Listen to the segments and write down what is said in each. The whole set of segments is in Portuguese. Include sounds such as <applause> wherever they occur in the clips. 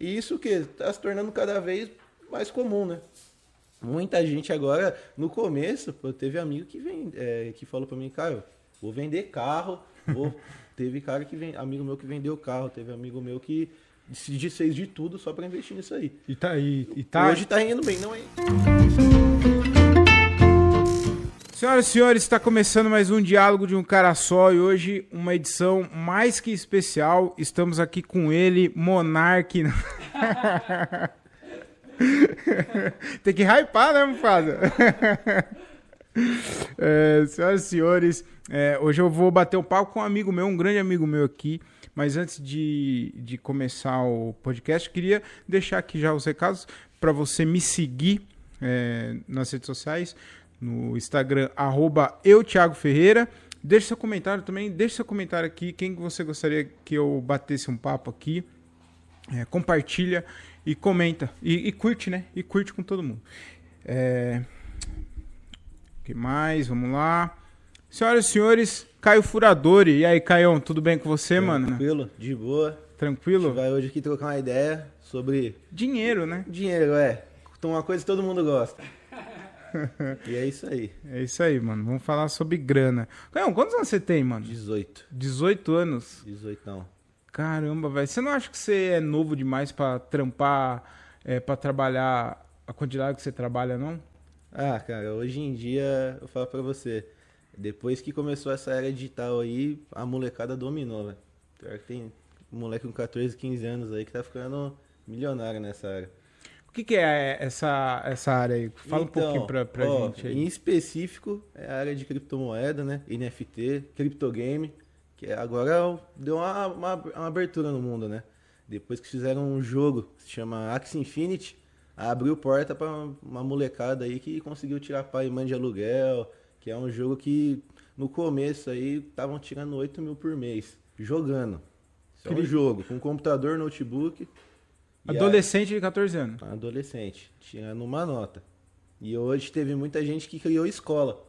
E isso que tá se tornando cada vez mais comum, né? Muita gente agora, no começo, pô, teve amigo que, vem, é, que falou pra mim, cara, vou vender carro, vou... <laughs> teve cara que vem, amigo meu que vendeu carro, teve amigo meu que se desfez de tudo só pra investir nisso aí. E tá aí. E tá... Hoje tá indo bem, não é? Senhoras e senhores, está começando mais um Diálogo de um Cara Só e hoje uma edição mais que especial. Estamos aqui com ele, Monark. <laughs> Tem que hypar, né, Mufasa? <laughs> é, senhoras e senhores, é, hoje eu vou bater o um papo com um amigo meu, um grande amigo meu aqui. Mas antes de, de começar o podcast, queria deixar aqui já os recados para você me seguir é, nas redes sociais no Instagram, arroba eu, Thiago Ferreira. Deixe seu comentário também, deixe seu comentário aqui, quem você gostaria que eu batesse um papo aqui. É, compartilha e comenta. E, e, curte, né? E curte com todo mundo. É... O que mais? Vamos lá. Senhoras e senhores, Caio Furadori. E aí, Caião, tudo bem com você, Tranquilo, mano? Tranquilo, de boa. Tranquilo? A gente vai hoje aqui trocar uma ideia sobre... Dinheiro, né? Dinheiro, é. Então, uma coisa que todo mundo gosta. <laughs> e é isso aí. É isso aí, mano. Vamos falar sobre grana. Caião, quantos anos você tem, mano? 18. 18 anos? 18 não. Caramba, velho. Você não acha que você é novo demais pra trampar, é, pra trabalhar a quantidade que você trabalha, não? Ah, cara, hoje em dia, eu falo pra você, depois que começou essa era digital aí, a molecada dominou, velho. Pior que tem moleque com 14, 15 anos aí que tá ficando milionário nessa área. O que, que é essa, essa área aí? Fala então, um pouquinho pra, pra ó, gente aí. Em específico, é a área de criptomoeda, né? NFT, criptogame, que é- agora deu uma, uma, uma abertura no mundo, né? Depois que fizeram um jogo que se chama Axie Infinity, abriu porta pra uma molecada aí que conseguiu tirar pai e mãe de aluguel, que é um jogo que no começo aí estavam tirando 8 mil por mês, jogando. Isso é um jogo, com computador, notebook. Adolescente de 14 anos. adolescente, tirando uma nota. E hoje teve muita gente que criou escola.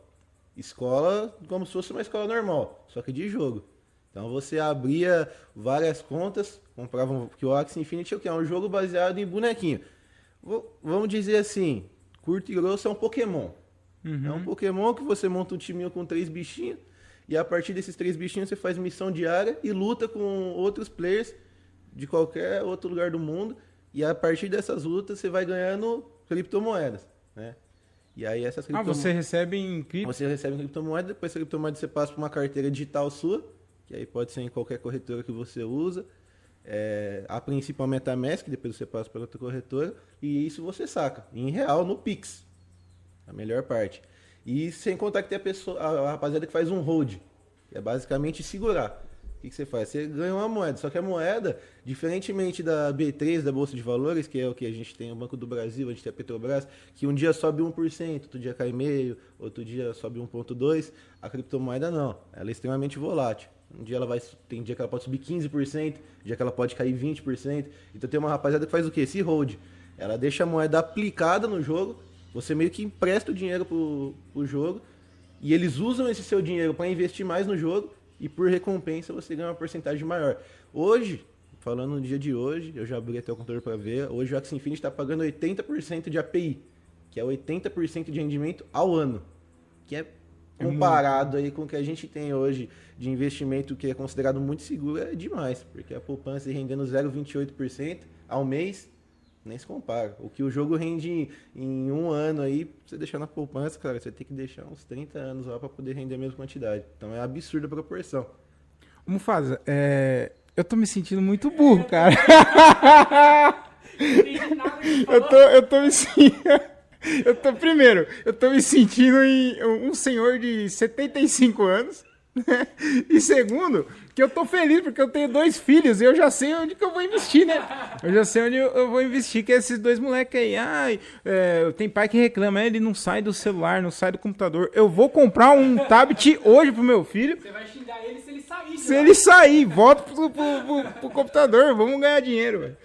Escola como se fosse uma escola normal, só que de jogo. Então você abria várias contas, comprava um, que o Axie Infinity é o que? É um jogo baseado em bonequinho. Vou- Vamos dizer assim, curto e grosso é um Pokémon. É um Pokémon que você monta um timinho com três bichinhos, e a partir desses três bichinhos você faz missão diária e luta com outros players de qualquer outro lugar do mundo. E a partir dessas lutas você vai ganhando criptomoedas, né? E aí essas Ah, criptomoedas... você recebe em cripto? Você recebe criptomoeda, depois essa criptomoeda você passa para uma carteira digital sua, que aí pode ser em qualquer corretora que você usa. É, a princípio a MetaMask, depois você passa para outra corretora, e isso você saca, em real, no Pix. A melhor parte. E sem contar que tem a, pessoa, a, a rapaziada que faz um hold, que é basicamente segurar. O que, que você faz? Você ganha uma moeda, só que a moeda, diferentemente da B3, da Bolsa de Valores, que é o que a gente tem o Banco do Brasil, a gente tem a Petrobras, que um dia sobe 1%, outro dia cai meio, outro dia sobe 1,2%, a criptomoeda não, ela é extremamente volátil. Um dia ela vai, tem dia que ela pode subir 15%, dia que ela pode cair 20%. Então tem uma rapaziada que faz o quê? Esse hold. Ela deixa a moeda aplicada no jogo, você meio que empresta o dinheiro pro, pro jogo, e eles usam esse seu dinheiro para investir mais no jogo e por recompensa você ganha uma porcentagem maior. Hoje, falando no dia de hoje, eu já abri até o computador para ver, hoje o Axie Infinity está pagando 80% de API, que é 80% de rendimento ao ano, que é comparado aí com o que a gente tem hoje de investimento que é considerado muito seguro, é demais, porque a poupança rendendo 0,28% ao mês, nem se compara. O que o jogo rende em, um ano aí, pra você deixar na poupança, cara, você tem que deixar uns 30 anos lá para poder render a mesma quantidade. Então é absurda a proporção. Mufasa, é... eu tô me sentindo muito burro, cara. <laughs> eu, tô, eu tô me sentindo... <laughs> Eu tô, primeiro, eu tô me sentindo em um senhor de 75 anos. E segundo, que eu tô feliz porque eu tenho dois filhos e eu já sei onde que eu vou investir, né? Eu já sei onde eu, vou investir, que é esses dois moleques aí. Ai, é, tem pai que reclama, "Ah, ele não sai do celular, não sai do computador. Eu vou comprar um tablet hoje pro meu filho. Você vai xingar ele se ele sair. Se ele sair, volta pro, pro, pro- pro computador, vamos ganhar dinheiro, velho.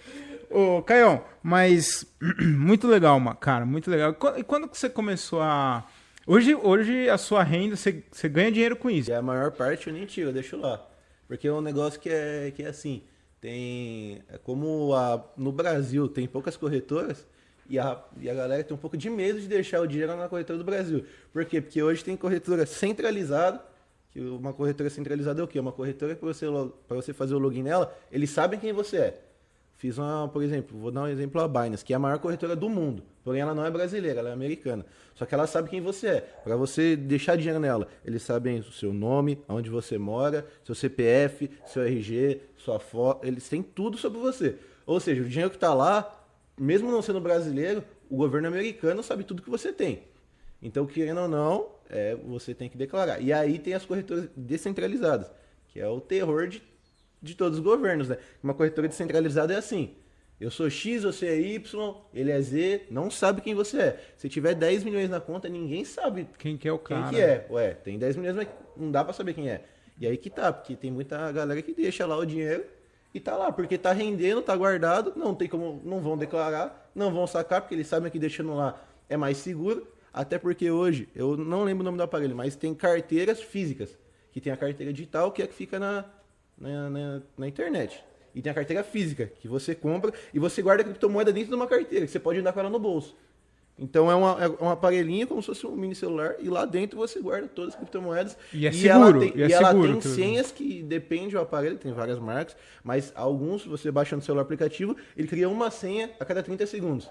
Ô, Caião, mas <clears throat> muito legal, cara, muito legal. E quando que você começou a. Hoje, hoje a sua renda, você, você ganha dinheiro com isso. E a maior parte eu nem tiro, eu deixo lá. Porque é um negócio que é, que é assim, tem. é Como a, no Brasil tem poucas corretoras, e a, e a galera tem um pouco de medo de deixar o dinheiro na corretora do Brasil. Por quê? Porque hoje tem corretora centralizada. Que uma corretora centralizada é o quê? Uma corretora para você, pra você fazer o login nela, eles sabem quem você é. Fiz uma, por exemplo, vou dar um exemplo a Binance, que é a maior corretora do mundo. Porém, ela não é brasileira, ela é americana. Só que ela sabe quem você é. Para você deixar dinheiro nela, eles sabem o seu nome, onde você mora, seu CPF, seu RG, sua foto. Eles têm tudo sobre você. Ou seja, o dinheiro que está lá, mesmo não sendo brasileiro, o governo americano sabe tudo que você tem. Então, querendo ou não, é, você tem que declarar. E aí tem as corretoras descentralizadas, que é o terror de, de todos os governos, né? Uma corretora descentralizada é assim. Eu sou X, você é Y, ele é Z, não sabe quem você é. Se tiver 10 milhões na conta, ninguém sabe Quem que é o quem cara? que é. Ué, tem 10 milhões, mas não dá pra saber quem é. E aí que tá, porque tem muita galera que deixa lá o dinheiro e tá lá, porque tá rendendo, tá guardado, não tem como, não vão declarar, não vão sacar, porque eles sabem que deixando lá é mais seguro. Até porque hoje, eu não lembro o nome do aparelho, mas tem carteiras físicas, que tem a carteira digital, que é a que fica na, na, na, na internet. E tem a carteira física, que você compra e você guarda a criptomoeda dentro de uma carteira, que você pode andar com ela no bolso. Então é, uma- é um aparelhinho como se fosse um mini celular e lá dentro você guarda todas as criptomoedas. E é ela seguro, tem, e é ela seguro tem senhas que depende do aparelho, tem várias marcas, mas alguns você baixa no celular aplicativo, ele cria uma senha a cada 30 segundos.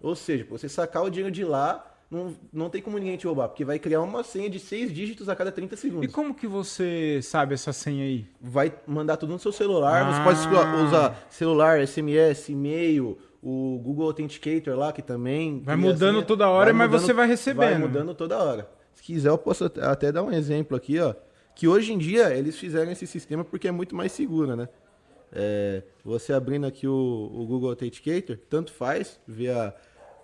Ou seja, você sacar o dinheiro de lá, não, não tem como ninguém te roubar, porque vai criar uma senha de seis dígitos a cada 30 E segundos. como que você sabe essa senha aí? Vai mandar tudo no seu celular, você Ah. pode esco- usar celular, SMS, e-mail, o Google Authenticator lá, que também... Vai mudando senha. toda hora, mas você vai Vai recebendo. mudando toda hora. Se quiser, eu posso at- até dar um exemplo aqui, ó. Que hoje em dia eles fizeram esse sistema porque é muito mais seguro, né? É, você abrindo aqui o, o Google Authenticator, tanto faz ver a-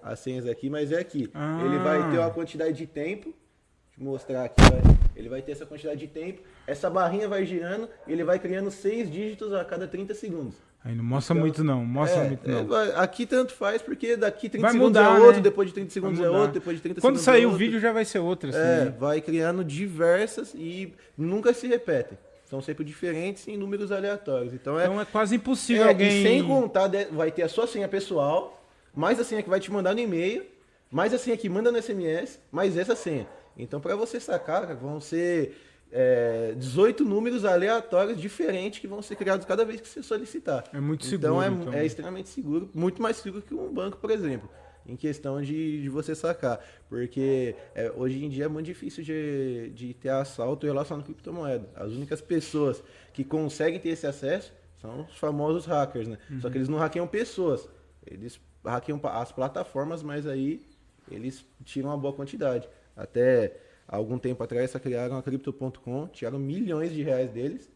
as senhas aqui, mas é aqui. Ah. Ele vai ter uma quantidade de tempo. Deixa eu mostrar aqui, vai. Ele vai ter essa quantidade de tempo. Essa barrinha vai girando e ele vai criando seis dígitos a cada 30 segundos. Aí não mostra Então, muito não, mostra É, muito é, não. vai- aqui tanto faz, porque daqui 30 Vai segundos mudar, é outro, né? depois de 30 segundos é outro, depois de 30 Quando segundos sair é o outro. vídeo já vai ser outra, assim. É, né? vai criando diversas e nunca se repetem. São sempre diferentes em números aleatórios. Então é. Então é quase impossível é, alguém... E sem contar, vai ter a sua senha pessoal, mais a senha que vai te mandar no e-mail, mais a senha que manda no SMS, mais essa senha. Então, para você sacar, vão ser é, 18 números aleatórios diferentes que vão ser criados cada vez que você solicitar. É muito Então, seguro, é, então. é extremamente seguro, muito mais seguro que um banco, por exemplo, em questão de, de você sacar. Porque é, hoje em dia é muito difícil de, de ter assalto relacionado com criptomoeda. As únicas pessoas que conseguem ter esse acesso são os famosos hackers, né? Só Uhum. que eles não hackeiam pessoas. Eles hackeiam as plataformas, mas aí eles tiram uma boa quantidade. Até algum tempo atrás, só criaram a Crypto.com, tiraram milhões de reais deles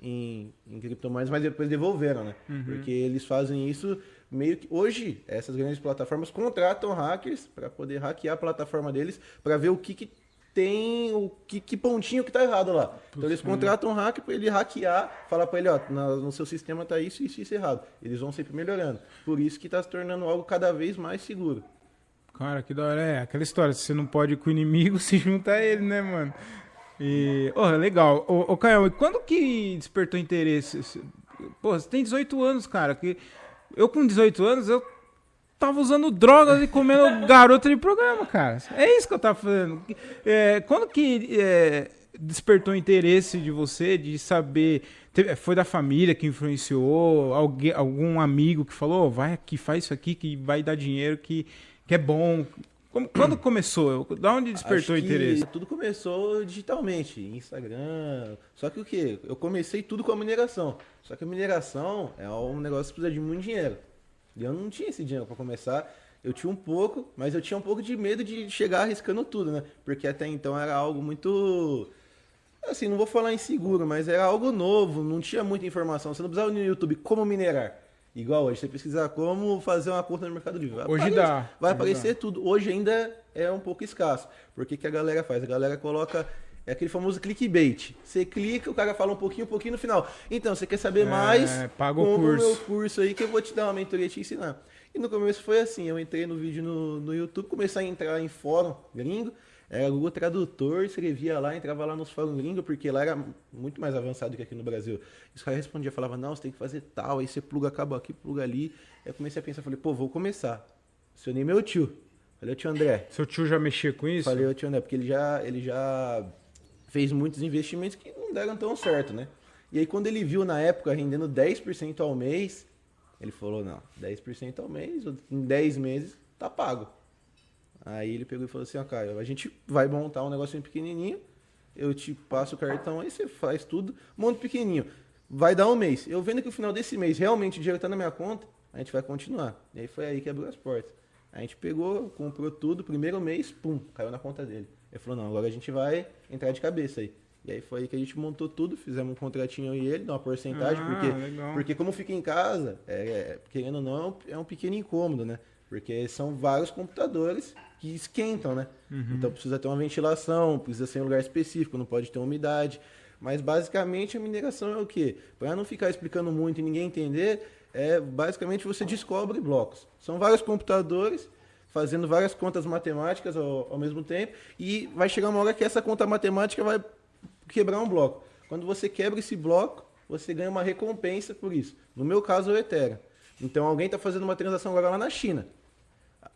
em, em criptomoedas, mas depois devolveram, né? Porque eles fazem isso meio que. Hoje, essas grandes plataformas contratam hackers para poder hackear a plataforma deles para ver o que, que tem, o que, que pontinho que tá errado lá. então eles contratam um hacker para ele hackear, falar para ele, ó, na- no seu sistema tá isso, isso, isso errado. Eles vão sempre melhorando. Por isso que tá se tornando algo cada vez mais seguro. Cara, que da hora. É aquela história, se você não pode ir com o inimigo, <laughs> se junta a ele, né, mano? E, oh, legal. Ô, ô Caio, e quando que despertou interesse? Esse- Pô, você tem 18 anos, cara. Que eu com 18 anos, eu tava usando drogas e comendo <laughs> garota de programa, cara. É isso que eu tava fazendo. É, quando que é, despertou interesse de você de saber? Teve- Foi da família que influenciou? Alguém, algum amigo que falou, "Ô, vai aqui, faz isso aqui que vai dar dinheiro, que, que é bom. Como- quando <clears throat> começou? Da onde despertou o interesse? Tudo começou digitalmente, Instagram. Só que o que? Eu comecei tudo com a mineração. Só que a mineração é um negócio que precisa de muito dinheiro. E eu não tinha esse dinheiro para começar. Eu tinha um pouco, mas eu tinha um pouco de medo de chegar arriscando tudo, né? Porque até então era algo muito. Assim, não vou falar inseguro, mas era algo novo, não tinha muita informação. Você não precisava no YouTube como minerar. Igual hoje, você pesquisar como fazer uma conta no Mercado Livre. Hoje dá, Vai hoje aparecer tudo. Hoje ainda é um pouco escasso. Porque que a galera faz? A galera coloca. É aquele famoso clickbait. Você clica, o cara fala um pouquinho, um pouquinho no final. Então, você quer saber É, mais? paga o curso. meu curso aí que eu vou te dar uma mentoria e te ensinar. E no começo foi assim, eu entrei no vídeo no, no YouTube, comecei a entrar em fórum gringo, Era Google Tradutor, escrevia lá, entrava lá nos fóruns gringos, porque lá era muito mais avançado que aqui no Brasil. Os caras respondiam, falava, não, você tem que fazer tal, aí você pluga cabo aqui, pluga ali. Aí eu comecei a pensar, falei, pô, vou começar. Acionei meu tio. Falei, tio André. Seu tio já mexia com isso? Falei, tio André, porque ele já, ele já fez muitos investimentos que não deram tão certo, né? E aí quando ele viu na época rendendo 10% ao mês, ele falou, não, 10% ao mês, em 10 meses tá pago. Aí ele pegou e falou assim, ó, Caio, a gente vai montar um negocinho pequenininho, eu te passo o cartão, aí você faz tudo, monta pequenininho. Vai dar um mês. Eu vendo que no final desse mês realmente o dinheiro tá na minha conta, a gente vai continuar. E aí foi aí que abriu as portas. A gente pegou, comprou tudo, primeiro mês, pum, caiu na conta dele. Ele falou, não, agora a gente vai entrar de cabeça aí. E aí foi aí que a gente montou tudo, fizemos um contratinho e ele, uma porcentagem, Ah, porque, legal. porque como fica em casa, é, é, querendo ou não, é um pequeno incômodo, né? Porque são vários computadores que esquentam, né? Então precisa ter uma ventilação, precisa ser em um lugar específico, não pode ter umidade. Mas basicamente a mineração é o quê? Para não ficar explicando muito e ninguém entender, é basicamente você descobre blocos. São vários computadores fazendo várias contas matemáticas ao, ao mesmo tempo e vai chegar uma hora que essa conta matemática vai quebrar um bloco. Quando você quebra esse bloco, você ganha uma recompensa por isso. No meu caso, é o Ethereum. Então alguém está fazendo uma transação agora lá na China.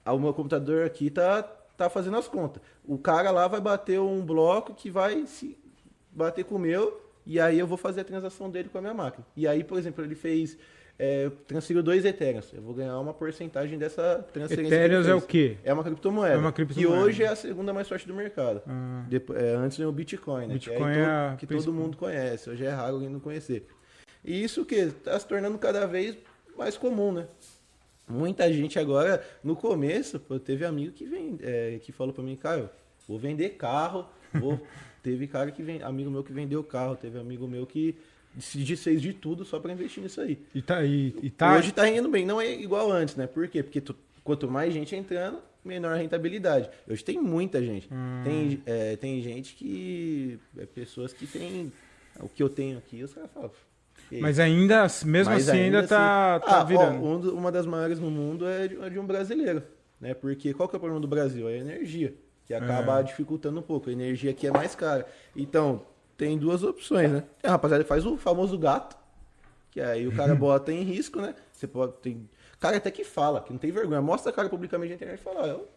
O meu computador aqui tá, tá fazendo as contas. O cara lá vai bater um bloco que vai se bater com o meu e aí eu vou fazer a transação dele com a minha máquina. E aí, por exemplo, ele fez é, transferiu dois Ethereums. Eu vou ganhar uma porcentagem dessa transferência. Ethereum é o quê? É uma criptomoeda. É uma criptomoeda. Que hoje é a segunda mais forte do mercado. Ah. É, antes veio o Bitcoin, né? Bitcoin que, é a que todo mundo conhece. Hoje é raro alguém não conhecer. E isso que está se tornando cada vez mais comum, né? Muita gente agora, no começo, pô, teve amigo que, vem, é, que falou pra mim, Caio, vou vender carro. Vou... <laughs> teve cara que vem, amigo meu que vendeu carro, teve amigo meu que se desfez de tudo só para investir nisso aí. E tá, e, e tá Hoje tá indo bem, não é igual antes, né? Por quê? Porque tu- quanto mais gente entrando, menor a rentabilidade. Hoje tem muita gente. Hum. Tem, é, tem gente que. É, pessoas que tem. O que eu tenho aqui, os caras falam. "Que Mas ainda, mesmo mas assim, ainda, tá, assim- tá Ah, ó, virando. um do- uma das maiores no mundo é de, é de um brasileiro. Né? Porque qual que é o problema do Brasil? É a energia. Que acaba É. dificultando um pouco. A energia aqui é mais cara. Então, tem duas opções, né? A rapaziada faz o famoso gato. Que aí o cara bota em risco, né? Você pode. Tem... Cara até que fala, que não tem vergonha. Mostra a cara publicamente na internet e fala, ó, eu-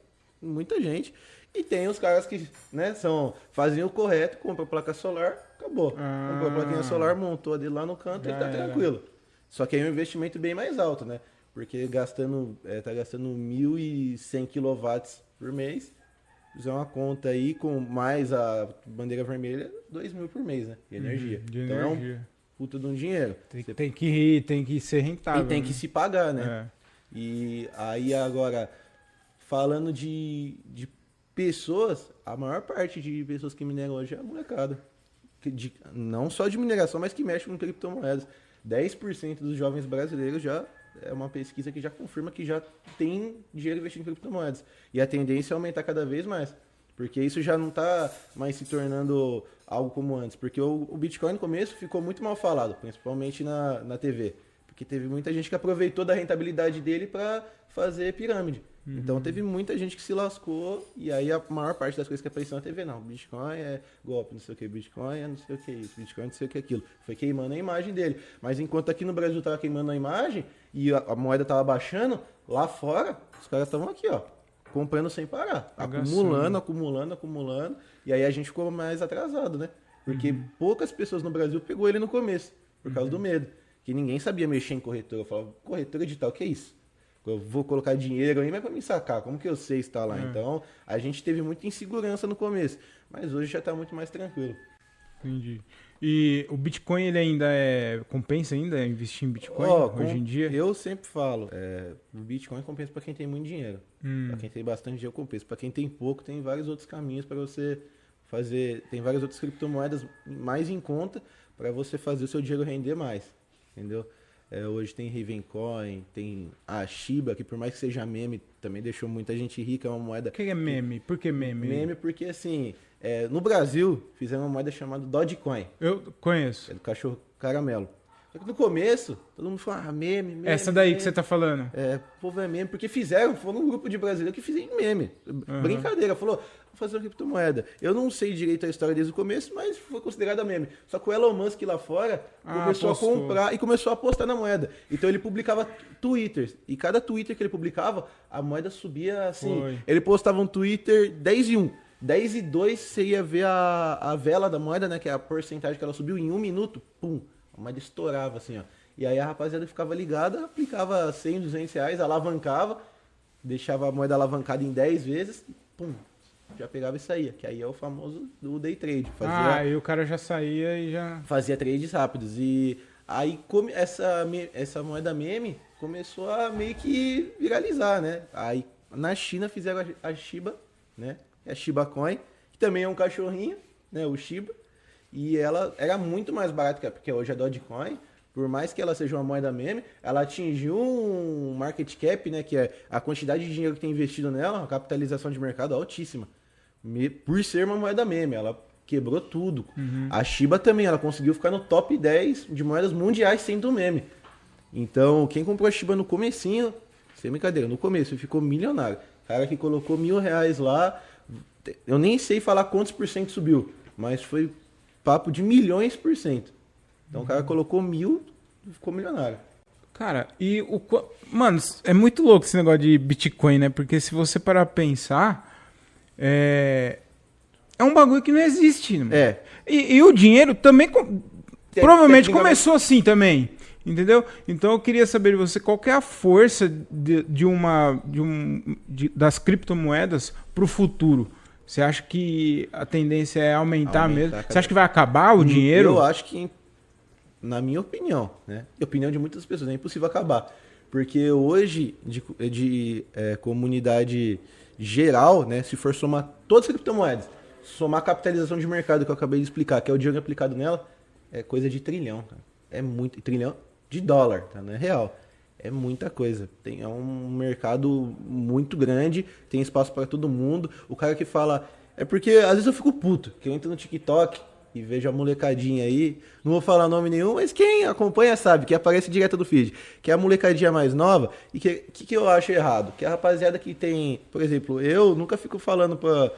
muita gente. E tem os caras que, né, são, fazem o correto, compra placa solar, acabou. Ah. Comprou a plaquinha solar, montou ali lá no canto e tá era. tranquilo. Só que aí é um investimento bem mais alto, né? Porque gastando, é, tá gastando 1.100 kW por mês. Fizer uma conta aí com mais a bandeira vermelha, 2 mil por mês, né? De energia. Uhum, de então é um energia. puta de um dinheiro. Tem, Você- tem que tem que ser rentável. e tem né? que se pagar, né? É. E aí agora, falando de, de pessoas, a maior parte de pessoas que mineram hoje é a molecada. De- não só de mineração, mas que mexe com criptomoedas. 10% dos jovens brasileiros já é uma pesquisa que já confirma que já tem dinheiro investido em criptomoedas. E a tendência é aumentar cada vez mais. Porque isso já não está mais se tornando algo como antes. Porque o, o Bitcoin no começo ficou muito mal falado, principalmente na, na TV. Porque teve muita gente que aproveitou da rentabilidade dele para fazer pirâmide. Então teve muita gente que se lascou e aí a maior parte das coisas que apareceu na TV, não, Bitcoin é golpe, não sei o que, Bitcoin é não sei o que isso, Bitcoin não sei o que aquilo. Foi queimando a imagem dele. Mas enquanto aqui no Brasil tava queimando a imagem e a, a moeda tava baixando, lá fora os caras estavam aqui, ó, comprando sem parar, Bagaçando. acumulando, acumulando, acumulando. E aí a gente ficou mais atrasado, né? Porque poucas pessoas no Brasil pegou ele no começo, por causa do medo. Que ninguém sabia mexer em corretora. Eu falava, corretora digital, o que é isso? Eu vou colocar dinheiro aí, mas para me sacar, como que eu sei estar lá? É. Então, a gente teve muita insegurança no começo, mas hoje já está muito mais tranquilo. Entendi. E o Bitcoin, ele ainda é. Compensa ainda investir em Bitcoin hoje com- em dia? Eu sempre falo, é, o Bitcoin compensa para quem tem muito dinheiro. Hum. Para quem tem bastante dinheiro, compensa. Para quem tem pouco, tem vários outros caminhos para você fazer. Tem várias outras criptomoedas mais em conta para você fazer o seu dinheiro render mais. Entendeu? É, hoje tem Ravencoin, tem a Shiba, que por mais que seja meme, também deixou muita gente rica, é uma moeda. O que é meme? Por que meme? Meme porque assim, é, no Brasil fizeram uma moeda chamada Dogecoin, Eu conheço. é do cachorro caramelo. Só que no começo, todo mundo falou, ah, meme, meme. Essa daí meme. que você tá falando. É, o povo é meme, porque fizeram, foram um grupo de brasileiros que fizeram meme. Brincadeira, falou, vou fazer uma criptomoeda. Eu não sei direito a história desde o começo, mas foi considerada meme. Só que o Elon Musk lá fora Ah, começou apostou. a comprar e começou a apostar na moeda. Então ele publicava twitters. E cada twitter que ele publicava, a moeda subia assim. Foi. Ele postava um twitter 10 e 1. 10 e 2 você ia ver a, a vela da moeda, né? Que é a porcentagem que ela subiu em um minuto. Pum! A moeda estourava assim, ó. E aí a rapaziada ficava ligada, aplicava 100, 200 reais, alavancava, deixava a moeda alavancada em 10 vezes, pum, já pegava e saía. Que aí é o famoso do day trade. Fazia, Ah, aí o cara já saía e já. fazia trades rápidos. E aí come- essa, essa moeda meme começou a meio que viralizar, né? Aí na China fizeram a Shiba, né? A Shiba Coin, que também é um cachorrinho, né? O Shiba. E ela era muito mais barata que a- porque hoje a Dogecoin. Por mais que ela seja uma moeda meme, ela atingiu um market cap, né? Que é a quantidade de dinheiro que tem investido nela, uma capitalização de mercado altíssima. Por ser uma moeda meme, ela quebrou tudo. A Shiba também, ela conseguiu ficar no top 10 de moedas mundiais sendo meme. Então, quem comprou a Shiba no comecinho, sem brincadeira, no começo, ficou milionário. Cara que colocou mil reais lá, eu nem sei falar quantos por cento subiu, mas foi papo de milhões por cento. Então o cara colocou mil e ficou milionário. Cara, e o. Mano, é muito louco esse negócio de Bitcoin, né? Porque se você parar pra pensar. É. É um bagulho que não existe, mano. É, E, e o dinheiro também. Te- provavelmente começou assim também. Entendeu? Então eu queria saber de você qual é a força de, de uma. De um, de- das criptomoedas pro futuro. Você acha que a tendência é aumentar, Aumentar mesmo? Você acha que vai acabar o dinheiro? Eu acho que, na minha opinião, né? E opinião de muitas pessoas, é impossível acabar. Porque hoje, de, de é, comunidade geral, né? Se for somar todas as criptomoedas, somar a capitalização de mercado que eu acabei de explicar, que é o dinheiro aplicado nela, é coisa de trilhão, cara. É muito. Trilhão de dólar, tá? Não é real. É muita coisa. Tem, é um mercado muito grande, tem espaço para todo mundo. O cara que fala. É porque às vezes eu fico puto, que eu entro no TikTok e vejo a molecadinha aí. Não vou falar nome nenhum, mas quem acompanha sabe, que aparece direto do feed. Que é a molecadinha mais nova. E que que, que eu acho errado? Que a rapaziada que tem. Por exemplo, eu nunca fico falando pra.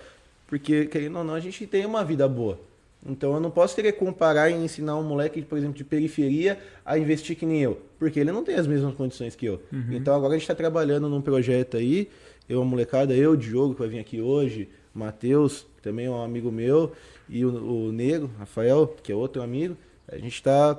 Porque, querendo ou não, a gente tem uma vida boa. Então eu não posso querer comparar e ensinar um moleque, por exemplo, de periferia a investir que nem eu. Porque ele não tem as mesmas condições que eu. Então agora a gente está trabalhando num projeto aí, eu, a molecada, eu, o Diogo, que vai vir aqui hoje, o Matheus, que também é um amigo meu, e o, o Negro, Rafael, que é outro amigo, a gente está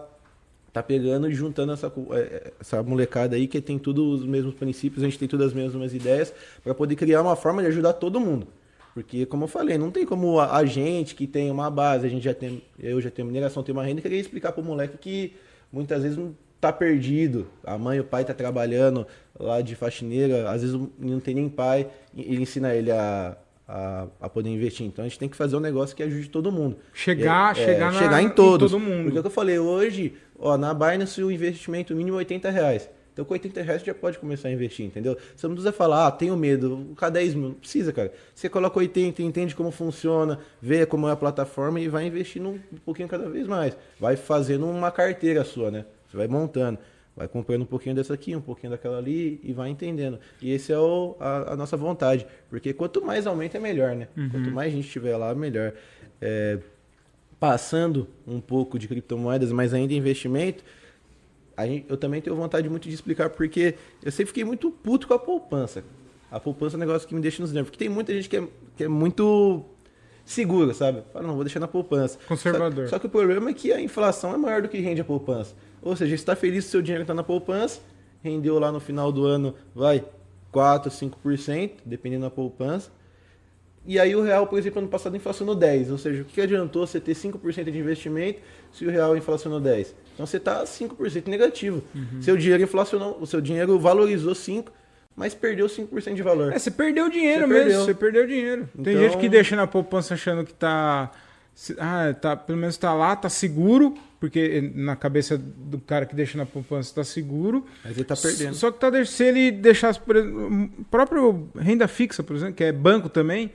tá pegando e juntando essa, é, é, essa molecada aí que tem tudo os mesmos princípios, a gente tem todas as mesmas ideias, para poder criar uma forma de ajudar todo mundo. Porque, como eu falei, não tem como a, a gente que tem uma base, a gente já tem, eu já tenho mineração, tenho uma renda, querer explicar pro moleque que muitas vezes não tá perdido. A mãe e o pai tá trabalhando lá de faxineira, às vezes não tem nem pai, e ele ensina ele a, a, a poder investir. Então a gente tem que fazer um negócio que ajude todo mundo. Chegar- É, chegar na- chegar em em todos. todo mundo. Porque é o que eu falei, hoje, ó, na Binance o investimento mínimo é 80 reais. Então com 80 reais você já pode começar a investir, entendeu? Você não precisa falar, ah, tenho medo, vou colocar 10 mil. Não precisa, cara. Você coloca 80, entende como funciona, vê como é a plataforma e vai investindo um pouquinho cada vez mais. Vai fazendo uma carteira sua, né? Você vai montando. Vai comprando um pouquinho dessa aqui, um pouquinho daquela ali e vai entendendo. E esse é o, a, a nossa vontade. Porque quanto mais aumenta é melhor, né? Quanto mais gente tiver lá, melhor. É, passando um pouco de criptomoedas, mas ainda investimento, gente- eu também tenho vontade muito de explicar porque eu sempre fiquei muito puto com a poupança. A poupança é um negócio que me deixa nos nervos. Porque tem muita gente que é, que é muito segura, sabe? Fala, não, vou deixar na poupança. Conservador. Só, só que o problema é que a inflação é maior do que rende a poupança. Ou seja, está feliz se seu dinheiro está na poupança, rendeu lá no final do ano, vai, 4, 5%, dependendo da poupança. E aí o real, por exemplo, ano passado inflacionou 10. Ou seja, o que adiantou você ter 5% de investimento se o real inflacionou 10? Então você está 5% negativo. Uhum. Seu dinheiro inflacionou, o seu dinheiro valorizou 5, mas perdeu 5% de valor. É, você perdeu dinheiro Você mesmo, perdeu. você perdeu dinheiro. Tem Então- gente que deixa na poupança achando que tá. se- Ah, tá, pelo menos tá lá, tá seguro, porque na cabeça do cara que deixa na poupança tá seguro. Mas ele está perdendo. Só que tá, se ele deixasse, por exemplo, próprio renda fixa, por exemplo, que é banco também,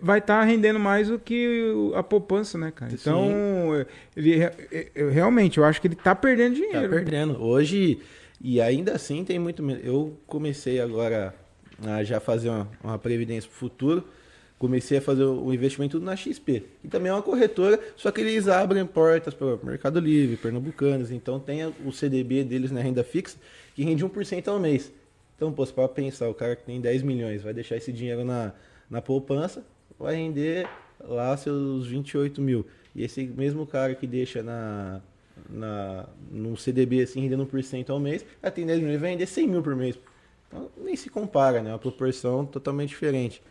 vai estar tá rendendo mais do que a poupança, né, cara? Então, Sim. ele realmente, eu acho que ele tá perdendo dinheiro. Tá perdendo. Hoje, e ainda assim tem muito Eu comecei agora a já fazer uma, uma previdência pro futuro. Comecei a fazer o investimento na XP. E também é uma corretora, só que eles abrem portas para o Mercado Livre, Pernambucanos. Então tem o CDB deles na renda fixa, que rende 1% ao mês. Então, pô, para pensar, o cara que tem 10 milhões vai deixar esse dinheiro na, na poupança, vai render lá seus 28 mil. E esse mesmo cara que deixa na, na, no CDB assim, rendendo 1% ao mês, tem 10 milhões, vai render 100 mil por mês. Então, nem se compara, né? Uma proporção totalmente diferente.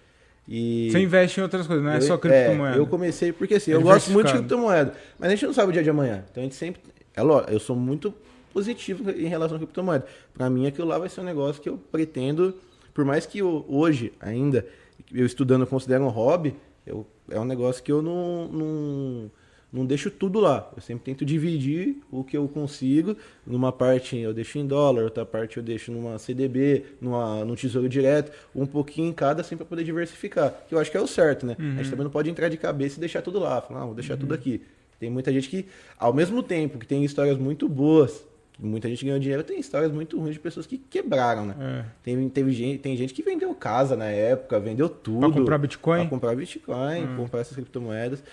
E Você investe em outras coisas, não é eu, só criptomoeda. É, eu comecei porque assim, eu gosto muito de criptomoeda, mas a gente não sabe o dia de amanhã. Então a gente sempre. É lógico, eu sou muito positivo em relação à criptomoeda. Para mim, aquilo lá vai ser um negócio que eu pretendo, por mais que eu, hoje ainda, eu estudando, eu considero um hobby, eu, é um negócio que eu não, não, não deixo tudo lá. Eu sempre tento dividir o que eu consigo. Numa parte eu deixo em dólar, outra parte eu deixo numa CDB, numa, num tesouro direto, um pouquinho em cada, sempre para poder diversificar. Que eu acho que é o certo, né? Uhum. A gente uhum. também não pode entrar de cabeça e deixar tudo lá. Falar, ah, vou deixar uhum. tudo aqui. Tem muita gente que, ao mesmo tempo que tem histórias muito boas muita gente ganhou dinheiro, tem histórias muito ruins de pessoas que quebraram, né? É. Tem, teve gente, tem gente que vendeu casa na época, vendeu tudo. Pra comprar Bitcoin? Pra comprar Bitcoin, hum. comprar essas criptomoedas.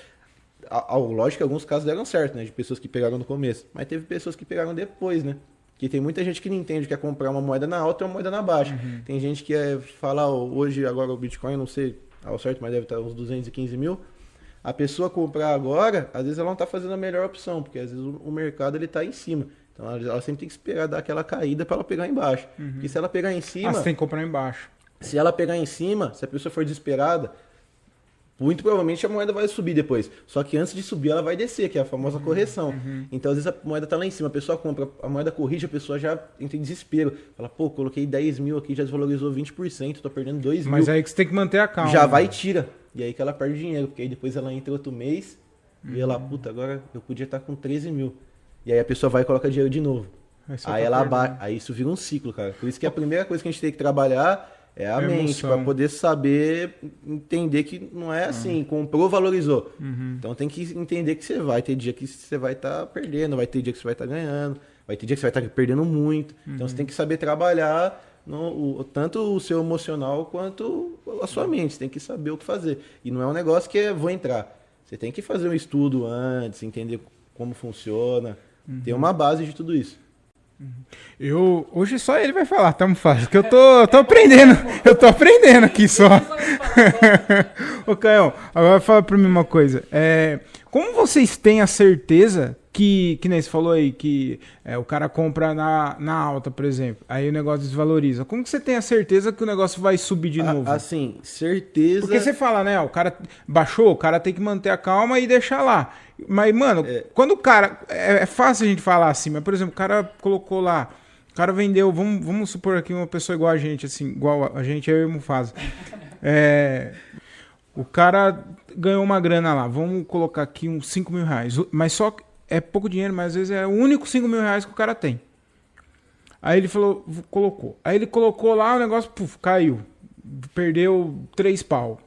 A, a, lógico que alguns casos deram certo, né? De pessoas que pegaram no começo. Mas teve pessoas que pegaram depois, né? Que tem muita gente que não entende que é comprar uma moeda na alta e uma moeda na baixa. Uhum. Tem gente que é falar, hoje, agora o Bitcoin, não sei ao certo, mas deve estar uns 215 mil. A pessoa comprar agora, às vezes ela não está fazendo a melhor opção, porque às vezes o, o mercado ele está em cima. Então ela, ela, sempre tem que esperar dar aquela caída para ela pegar embaixo. Uhum. E se ela pegar em cima. Ah, você tem que comprar embaixo. Se ela pegar em cima, se a pessoa for desesperada, muito provavelmente a moeda vai subir depois. Só que antes de subir, ela vai descer, que é a famosa uhum, correção. Uhum. Então, às vezes, a moeda está lá em cima, a pessoa compra, a moeda corrige, a pessoa já entra em desespero. Fala, pô, coloquei 10 mil aqui, já desvalorizou 20%, tô perdendo 2 mil. Mas aí que você tem que manter a calma. Já vai e tira. E aí que ela perde dinheiro, porque aí depois ela entra outro mês uhum. e ela, puta, agora eu podia estar com 13 mil. E aí a pessoa vai e coloca dinheiro de novo. Aí, aí ela aba... aí isso vira um ciclo, cara. Por isso que a primeira coisa que a gente tem que trabalhar é a, a mente, para poder saber entender que não é assim, uhum. comprou, valorizou. Uhum. Então tem que entender que você vai ter dia que você vai estar tá perdendo, vai ter dia que você vai estar tá ganhando, vai ter dia que você vai estar tá perdendo muito. Uhum. Então você tem que saber trabalhar no, o, tanto o seu emocional quanto a sua mente. Você tem que saber o que fazer. E não é um negócio que é vou entrar. Você tem que fazer um estudo antes, entender como funciona, ter uma base de tudo isso. Eu hoje só ele vai falar, tá fácil, que eu tô, tô aprendendo, eu tô aprendendo aqui só. <laughs> Ô Caio, agora fala para mim uma coisa. É, como vocês têm a certeza que, que nem você falou aí, que é, o cara compra na, na alta, por exemplo, aí o negócio desvaloriza. Como que você tem a certeza que o negócio vai subir de novo? Assim, certeza. Porque você fala, né? O cara baixou, o cara tem que manter a calma e deixar lá. Mas, mano, é. quando o cara. É, é, fácil a gente falar assim, mas, por exemplo, o cara colocou lá. O cara vendeu, vamos, vamos supor aqui uma pessoa igual a gente, assim, igual a gente, eu e o Mufasa. É, o cara ganhou uma grana lá, vamos colocar aqui uns 5 mil reais. Mas só é pouco dinheiro, mas às vezes é o único 5 mil reais que o cara tem. Aí ele falou, colocou. Aí ele colocou lá, o negócio puf, caiu. Perdeu 3 pau